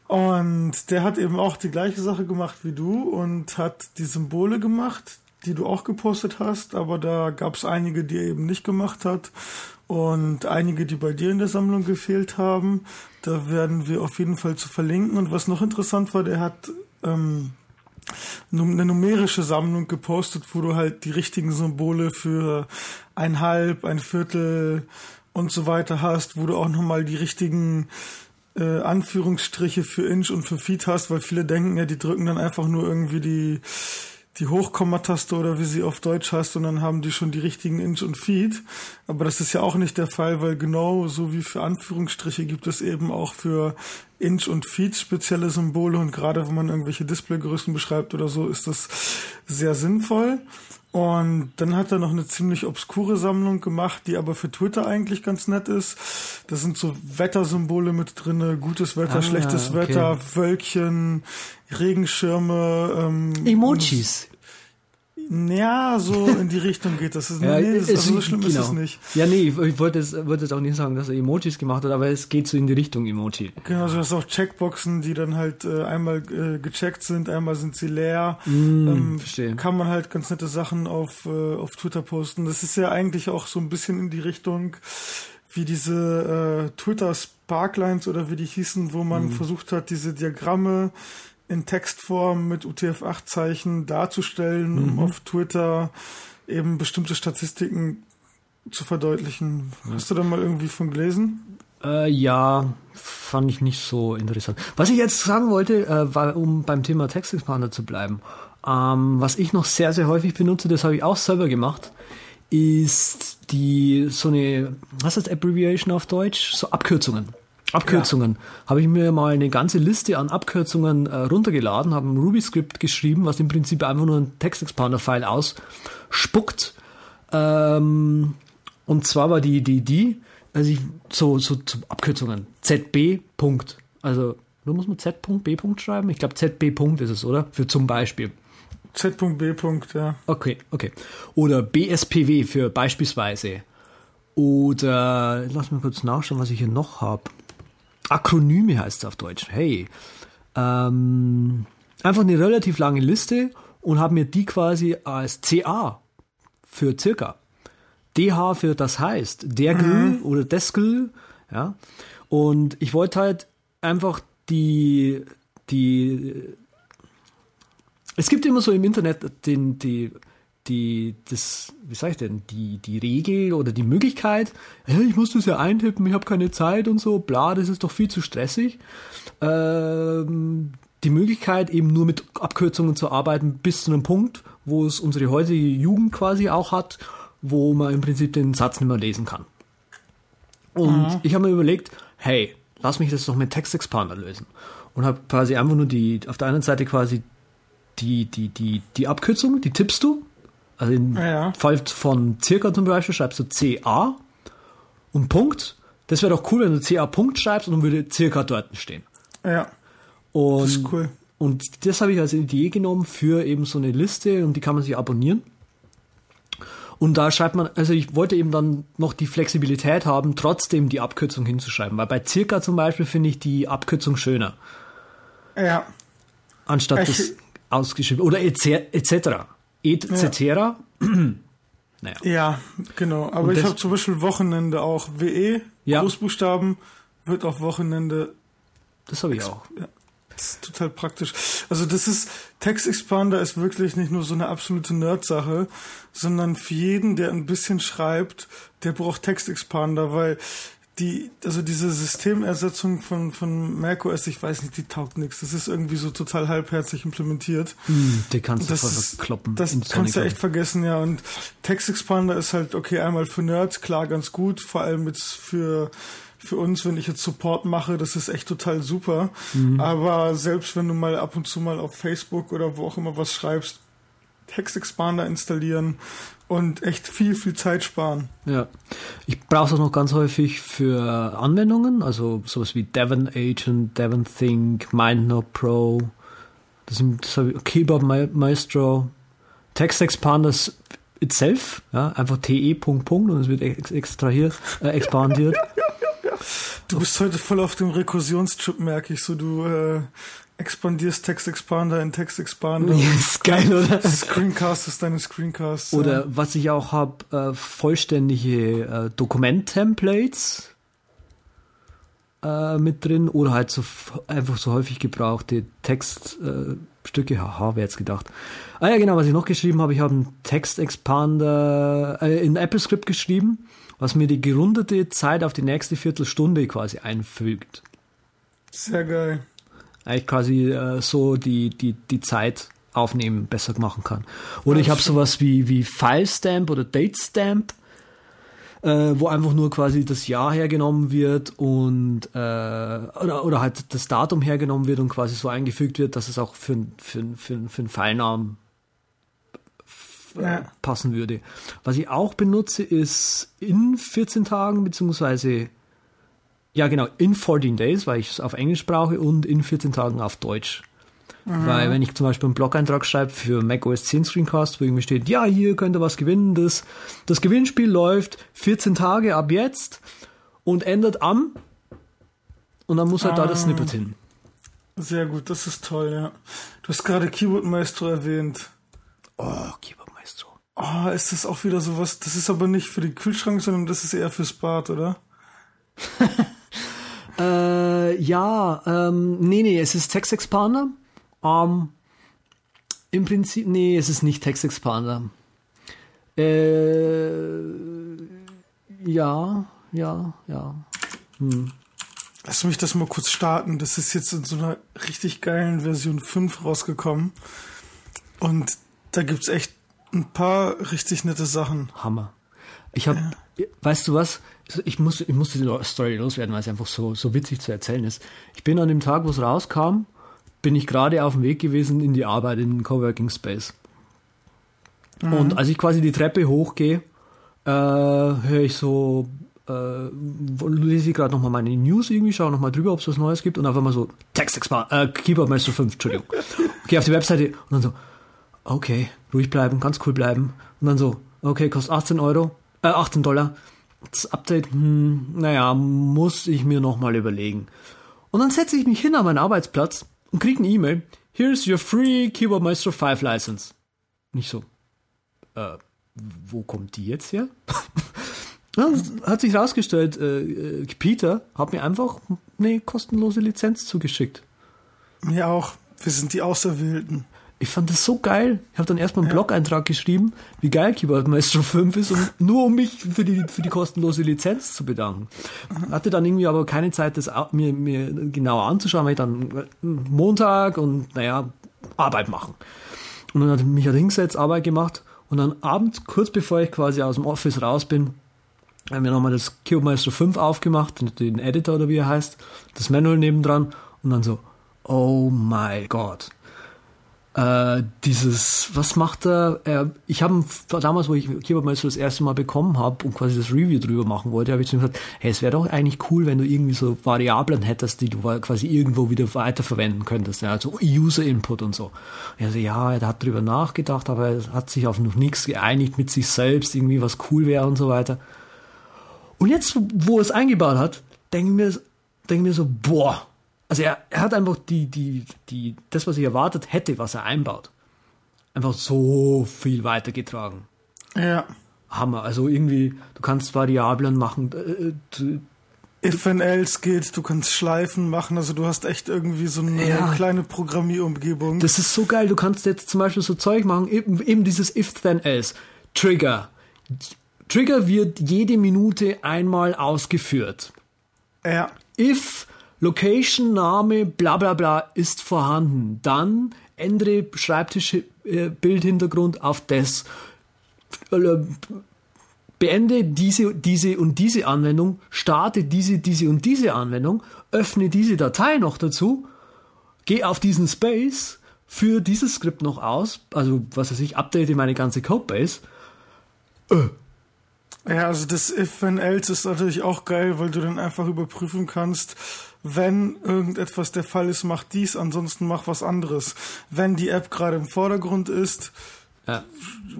Und der hat eben auch die gleiche Sache gemacht wie du und hat die Symbole gemacht, die du auch gepostet hast, aber da gab es einige, die er eben nicht gemacht hat und einige, die bei dir in der Sammlung gefehlt haben. Da werden wir auf jeden Fall zu verlinken. Und was noch interessant war, der hat ähm, eine numerische Sammlung gepostet, wo du halt die richtigen Symbole für ein Halb, ein Viertel und so weiter hast, wo du auch nochmal die richtigen äh, Anführungsstriche für Inch und für Feet hast, weil viele denken ja, die drücken dann einfach nur irgendwie die die Hochkommataste oder wie sie auf Deutsch heißt und dann haben die schon die richtigen Inch und Feet. Aber das ist ja auch nicht der Fall, weil genau so wie für Anführungsstriche gibt es eben auch für Inch und Feet spezielle Symbole und gerade wenn man irgendwelche Displaygrößen beschreibt oder so, ist das sehr sinnvoll. Und dann hat er noch eine ziemlich obskure Sammlung gemacht, die aber für Twitter eigentlich ganz nett ist. Das sind so Wettersymbole mit drinne, gutes Wetter, ah, schlechtes okay. Wetter, Wölkchen, Regenschirme. Ähm, Emojis. Ja, so in die Richtung geht das. Ist, ja, nee, das, also so schlimm genau. ist es nicht. Ja, nee, ich, wollte es wollte es auch nicht sagen, dass er Emojis gemacht hat, aber es geht so in die Richtung Emoji. Genau, also hast auch Checkboxen, die dann halt äh, einmal äh, gecheckt sind, einmal sind sie leer. Mm, ähm, verstehe. Kann man halt ganz nette Sachen auf, äh, auf Twitter posten. Das ist ja eigentlich auch so ein bisschen in die Richtung wie diese äh, Twitter Sparklines oder wie die hießen, wo man mm. versucht hat, diese Diagramme in Textform mit UTF-8-Zeichen darzustellen, mhm. um auf Twitter eben bestimmte Statistiken zu verdeutlichen. Hast du da mal irgendwie von gelesen? Äh, ja, fand ich nicht so interessant. Was ich jetzt sagen wollte, äh, war, um beim Thema Text Expander zu bleiben, ähm, was ich noch sehr, sehr häufig benutze, das habe ich auch selber gemacht, ist die so eine, was ist das Abbreviation auf Deutsch? So Abkürzungen. Abkürzungen. Ja. Habe ich mir mal eine ganze Liste an Abkürzungen äh, runtergeladen, habe ein Ruby-Skript geschrieben, was im Prinzip einfach nur ein Text-Expander-File ausspuckt. Ähm, und zwar war die Idee die, also ich, so, so, so Abkürzungen. ZB. Punkt. Also, nur muss man Z.B. schreiben? Ich glaube, ZB. Punkt ist es, oder? Für zum Beispiel. Z.B. ja. Okay, okay. Oder BSPW für beispielsweise. Oder, lass mich kurz nachschauen, was ich hier noch habe. Akronyme heißt es auf Deutsch. Hey, ähm, einfach eine relativ lange Liste und habe mir die quasi als CA für circa. DH für das heißt, der Grill mhm. oder des Grill, ja. Und ich wollte halt einfach die, die, es gibt immer so im Internet den, die, die, das, wie sag ich denn, die, die Regel oder die Möglichkeit, hey, ich muss das ja eintippen, ich habe keine Zeit und so, bla, das ist doch viel zu stressig. Ähm, die Möglichkeit, eben nur mit Abkürzungen zu arbeiten, bis zu einem Punkt, wo es unsere heutige Jugend quasi auch hat, wo man im Prinzip den Satz nicht mehr lesen kann. Und mhm. ich habe mir überlegt, hey, lass mich das doch mit Text Expander lösen. Und habe quasi einfach nur die, auf der einen Seite quasi die, die, die, die Abkürzung, die tippst du also im ja. Fall von circa zum Beispiel schreibst du CA und Punkt. Das wäre doch cool, wenn du CA Punkt schreibst und dann würde circa dort stehen. Ja. Und, das ist cool. Und das habe ich als Idee genommen für eben so eine Liste und die kann man sich abonnieren. Und da schreibt man, also ich wollte eben dann noch die Flexibilität haben, trotzdem die Abkürzung hinzuschreiben, weil bei circa zum Beispiel finde ich die Abkürzung schöner. Ja. Anstatt ich, das ausgeschrieben oder etc etc. Ja. naja. ja, genau. Aber ich habe zum Beispiel Wochenende auch. WE, ja. Großbuchstaben, wird auf Wochenende. Das habe ich auch. Ja. Das ist total praktisch. Also das ist, Text Expander ist wirklich nicht nur so eine absolute Nerd-Sache, sondern für jeden, der ein bisschen schreibt, der braucht Text Expander, weil die, also diese Systemersetzung von, von macOS, ich weiß nicht, die taugt nichts. Das ist irgendwie so total halbherzig implementiert. Mm, die kannst du das voll ist- kloppen. Das kannst du echt vergessen, ja. Und Text Expander ist halt, okay, einmal für Nerds, klar, ganz gut. Vor allem jetzt für, für uns, wenn ich jetzt Support mache, das ist echt total super. Mhm. Aber selbst wenn du mal ab und zu mal auf Facebook oder wo auch immer was schreibst, Text Expander installieren und echt viel, viel Zeit sparen. Ja. Ich brauche es auch noch ganz häufig für Anwendungen, also sowas wie Devon Agent, Devon Think, MindNote Pro, das, sind, das ich, Keyboard Ma- Maestro, Text Expanders itself, ja, einfach te Punkt Punkt und es wird ex extrahiert, äh, expandiert. Du bist heute voll auf dem Rekursionstrip, merke ich. So, du äh, expandierst Text Expander in Text Expander. ist geil, oder? Screencast ist deine Screencast. Oder was ich auch habe, äh, vollständige äh, Dokument-Templates äh, mit drin oder halt so einfach so häufig gebrauchte Textstücke. Äh. Haha, wer jetzt gedacht. Ah ja, genau, was ich noch geschrieben habe, ich habe einen Text-Expander äh, in AppleScript geschrieben, was mir die gerundete Zeit auf die nächste Viertelstunde quasi einfügt. Sehr geil. Eigentlich quasi äh, so die, die, die Zeit aufnehmen besser machen kann. Oder ich habe sowas wie, wie Filestamp oder Datestamp, äh, wo einfach nur quasi das Jahr hergenommen wird und äh, oder, oder halt das Datum hergenommen wird und quasi so eingefügt wird, dass es auch für, für, für, für einen Filenamen äh, Ja. passen würde. Was ich auch benutze, ist in 14 Tagen, beziehungsweise ja genau, in 14 Days, weil ich es auf Englisch brauche und in 14 Tagen auf Deutsch. Weil wenn ich zum Beispiel einen Blog-Eintrag schreibe für macOS 10 Screencast, wo irgendwie steht, ja, hier könnt ihr was gewinnen, das, das Gewinnspiel läuft 14 Tage ab jetzt und endet am und dann muss halt da das Ah. Snippet hin. Sehr gut, das ist toll, ja. Du hast gerade Keyboard Maestro erwähnt. Oh, Keyboard Maestro. Oh, ist das auch wieder sowas? Das ist aber nicht für den Kühlschrank, sondern das ist eher fürs Bad, oder? Äh, ja, ähm, nee, nee, es ist Text Expander. Ähm, Im Prinzip, nee, es ist nicht Text Expander. Äh, ja, ja, ja. Lass mich das mal kurz starten. Das ist jetzt in so einer richtig geilen Version 5 rausgekommen. Und da gibt's echt ein paar richtig nette Sachen. Hammer. Ich habe, weißt du was? Ich muss, ich muss diese Story loswerden, weil es einfach so, so witzig zu erzählen ist. Ich bin an dem Tag, wo es rauskam, bin ich gerade auf dem Weg gewesen in die Arbeit in den Coworking Space. Und als ich quasi die Treppe hochgehe, äh, höre ich so, äh, lese ich gerade nochmal meine News irgendwie, schaue nochmal drüber, ob es was Neues gibt und auf einmal so, Text Expand, äh, Keyboard Master 5, Entschuldigung. Gehe auf die Webseite und dann so, okay, ruhig bleiben, ganz cool bleiben. Und dann so, okay, kostet 18 Euro, äh, 18 Dollar. Das Update, hm, naja, muss ich mir nochmal überlegen. Und dann setze ich mich hin an meinen Arbeitsplatz und kriege eine E-Mail. Here's your free Keyboard Maestro 5 License. Nicht so. Äh, wo kommt die jetzt her? Ja, hat sich rausgestellt, äh, äh, Peter hat mir einfach eine kostenlose Lizenz zugeschickt. Mir auch. Wir sind die Auserwählten. Ich fand das so geil. Ich habe dann erstmal einen Blog-Eintrag geschrieben, wie geil Keyboard Maestro 5 ist, um, nur um mich für die, für die kostenlose Lizenz zu bedanken. Hatte dann irgendwie aber keine Zeit, das mir, mir genauer anzuschauen, weil ich dann äh, Montag und naja, Arbeit machen. Und dann hat mich halt hingesetzt, Arbeit gemacht und dann abends, kurz bevor ich quasi aus dem Office raus bin, haben wir nochmal das Keyboard Maestro 5 aufgemacht, den- den Editor oder wie er heißt, das Manual nebendran und dann so, oh my God äh, dieses, was macht er? er ich habe damals, wo ich Keyboard Maestro das erste Mal bekommen habe und quasi das Review drüber machen wollte, habe ich zu ihm gesagt, hey, es wäre doch eigentlich cool, wenn du irgendwie so Variablen hättest, die du quasi irgendwo wieder weiterverwenden könntest, ja, also User Input und so. Und er so, ja, er hat drüber nachgedacht, aber er hat sich auf noch nichts geeinigt mit sich selbst, irgendwie was cool wäre und so weiter. Und jetzt, wo er es eingebaut hat, denke ich mir, denke mir so, boah, also er, er hat einfach die, die, die, das, was ich erwartet hätte, was er einbaut, einfach so viel weitergetragen. Ja. Hammer. Also irgendwie, du kannst Variablen machen. äh, du- If and else geht, du kannst Schleifen machen, also du hast echt irgendwie so eine Ja. kleine Programmierumgebung. Das ist so geil. Du kannst jetzt zum Beispiel so Zeug machen, eben, eben dieses if then else. Trigger. Trigger wird jede Minute einmal ausgeführt. Ja. If Location, Name, bla bla bla ist vorhanden, dann ändere Schreibtischbildhintergrund auf das. Beende diese, diese und diese Anwendung, starte diese, diese und diese Anwendung, öffne diese Datei noch dazu, geh auf diesen Space, führe dieses Skript noch aus, also was weiß ich, update meine ganze Codebase. Äh. Ja, also das if and else ist natürlich auch geil, weil du dann einfach überprüfen kannst, wenn irgendetwas der Fall ist, mach dies, ansonsten mach was anderes. Wenn die App gerade im Vordergrund ist, ja.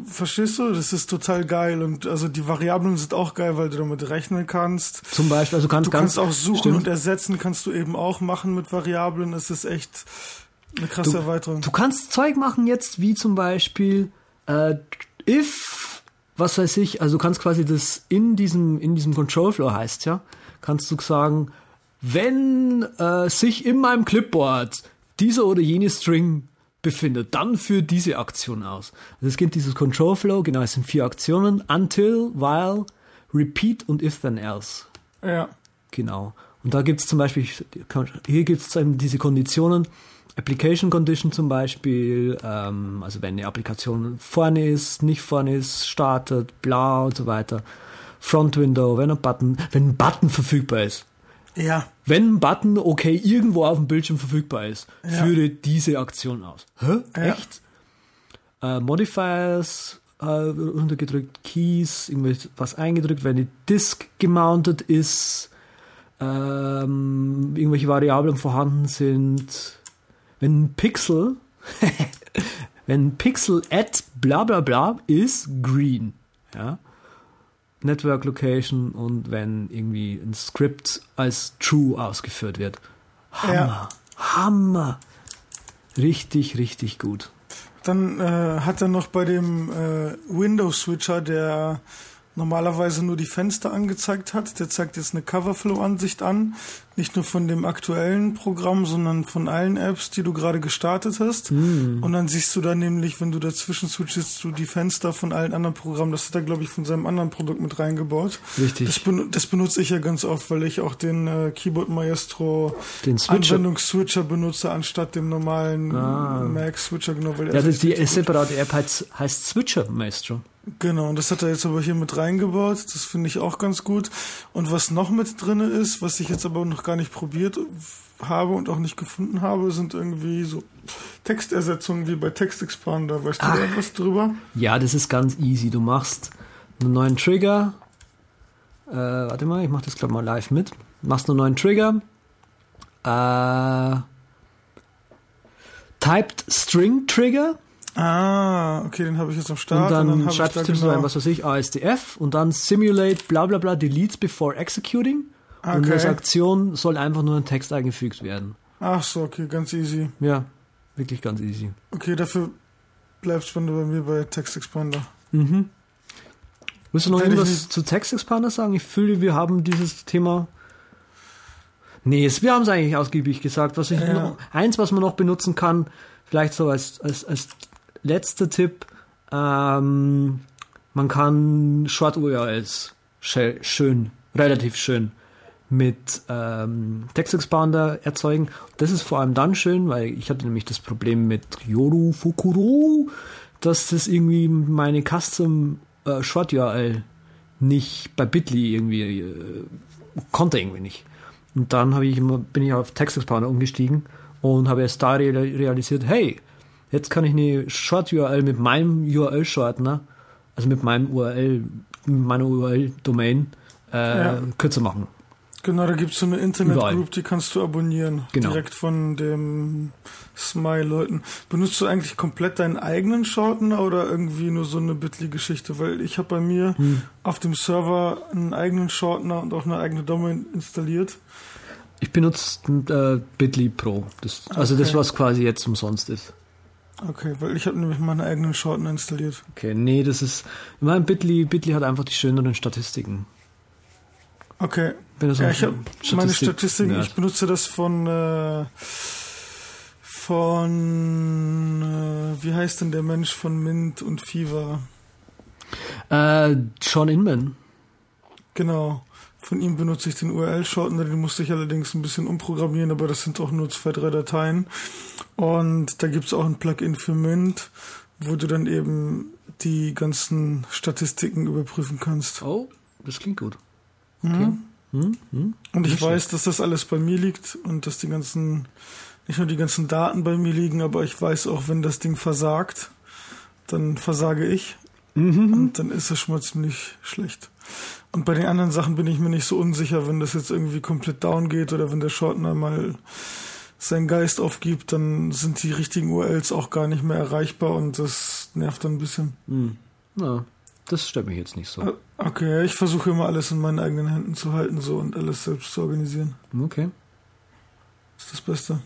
Verstehst du? Das ist total geil und also die Variablen sind auch geil, weil du damit rechnen kannst. Zum Beispiel, also kannst du kannst auch suchen stimmt. und ersetzen, kannst du eben auch machen mit Variablen. Es ist echt eine krasse du, Erweiterung. Du kannst Zeug machen jetzt, wie zum Beispiel äh, if, was weiß ich, also du kannst quasi das in diesem in diesem Control Flow heißt ja, kannst du sagen, wenn äh, sich in meinem Clipboard dieser oder jene String befindet, dann führt diese Aktion aus. Also es gibt dieses Control Flow, genau, es sind vier Aktionen, until, while, repeat und if then else. Ja. Genau. Und da gibt es zum Beispiel, hier gibt es eben diese Konditionen, Application Condition zum Beispiel, ähm, also wenn eine Applikation vorne ist, nicht vorne ist, startet, bla und so weiter. Front Window, wenn ein Button, wenn ein Button verfügbar ist. Ja. Wenn ein Button okay irgendwo auf dem Bildschirm verfügbar ist, ja. führe diese Aktion aus. Hä? Ja. Echt? Äh, Modifiers äh, runtergedrückt, Keys, irgendwas eingedrückt, wenn die Disk gemountet ist, ähm, irgendwelche Variablen vorhanden sind. Wenn ein Pixel, wenn ein Pixel at bla bla bla ist green, ja, Network Location und wenn irgendwie ein Script als true ausgeführt wird. Hammer. Ja. Hammer. Richtig, richtig gut. Dann äh, hat er noch bei dem äh, Windows Switcher, der normalerweise nur die Fenster angezeigt hat. Der zeigt jetzt eine Coverflow-Ansicht an. Nicht nur von dem aktuellen Programm, sondern von allen Apps, die du gerade gestartet hast. Mm. Und dann siehst du da nämlich, wenn du dazwischen switchest, du die Fenster von allen anderen Programmen. Das hat er, glaube ich, von seinem anderen Produkt mit reingebaut. Richtig. Das, ben das benutze ich ja ganz oft, weil ich auch den äh, Keyboard Maestro den Switcher. Anwendungsswitcher benutze, anstatt dem normalen ah. Mac Switcher. Genau, weil ja, das die separate App heißt, heißt Switcher Maestro. Genau, und das hat er jetzt aber hier mit reingebaut. Das finde ich auch ganz gut. Und was noch mit drinne ist, was ich jetzt aber noch gar nicht probiert habe und auch nicht gefunden habe, sind irgendwie so Textersetzungen wie bei Text Expander. Weißt Ach, du da was drüber? Ja, das ist ganz easy. Du machst einen neuen Trigger. Äh, warte mal, ich mache das glaube mal live mit. Machst einen neuen Trigger. Äh, typed String Trigger Ah, okay, den habe ich jetzt am Start. Und dann, und dann schreibst du genau rein, was weiß ich, ASDF und dann simulate bla bla bla deletes before executing. Okay. Und als Aktion soll einfach nur ein Text eingefügt werden. Ach so, okay, ganz easy. Ja, wirklich ganz easy. Okay, dafür bleibst du bei mir bei Text Expander. Mhm. Willst du noch irgendwas zu Text Expander sagen? Ich fühle, wir haben dieses Thema. Nee, wir haben es eigentlich ausgiebig gesagt. Was ich ja. noch, eins, was man noch benutzen kann, vielleicht so als, als, als letzter Tipp, ähm, man kann Short URLs schön, relativ schön mit ähm, Text Expander erzeugen. Das ist vor allem dann schön, weil ich hatte nämlich das Problem mit Yoru Fukuro, dass das irgendwie meine Custom äh, Short URL nicht bei Bitly irgendwie äh, konnte irgendwie nicht. Und dann ich immer, bin ich auf Text Expander umgestiegen und habe erst da realisiert, hey, Jetzt kann ich eine Short-URL mit meinem URL-Shortener, also mit meinem URL, mit meiner URL-Domain, äh, ja. kürzer machen. Genau, da gibt es so eine Internet-Group, die kannst du abonnieren. Genau. Direkt von dem Smile-Leuten. Benutzt du eigentlich komplett deinen eigenen Shortener oder irgendwie nur so eine Bitly-Geschichte? Weil ich habe bei mir hm. auf dem Server einen eigenen Shortener und auch eine eigene Domain installiert. Ich benutze äh, Bitly Pro. Das, also okay. das, was quasi jetzt umsonst ist. Okay, weil ich habe nämlich meine eigenen Shorten installiert. Okay, nee, das ist. Ich meine, Bitly, Bitly hat einfach die schöneren Statistiken. Okay. ja, ich habe meine Statistiken, ja. ich benutze das von äh, von äh, wie heißt denn der Mensch von Mint und Fever? Äh, Sean Inman. Genau. Von ihm benutze ich den URL-Shortener, den musste ich allerdings ein bisschen umprogrammieren, aber das sind auch nur zwei, drei Dateien. Und da gibt's auch ein Plugin für Mint, wo du dann eben die ganzen Statistiken überprüfen kannst. Oh, das klingt gut. Okay. Mhm. Mhm. Und ich weiß, dass das alles bei mir liegt und dass die ganzen, nicht nur die ganzen Daten bei mir liegen, aber ich weiß auch, wenn das Ding versagt, dann versage ich. Mhm. Und dann ist das schon mal ziemlich schlecht. Und bei den anderen Sachen bin ich mir nicht so unsicher, wenn das jetzt irgendwie komplett down geht oder wenn der Shortener mal seinen Geist aufgibt, dann sind die richtigen URLs auch gar nicht mehr erreichbar und das nervt dann ein bisschen. Mhm. Ja, das stört mich jetzt nicht so. Äh, okay, ich versuche immer alles in meinen eigenen Händen zu halten so und alles selbst zu organisieren. Okay. Das ist das Beste.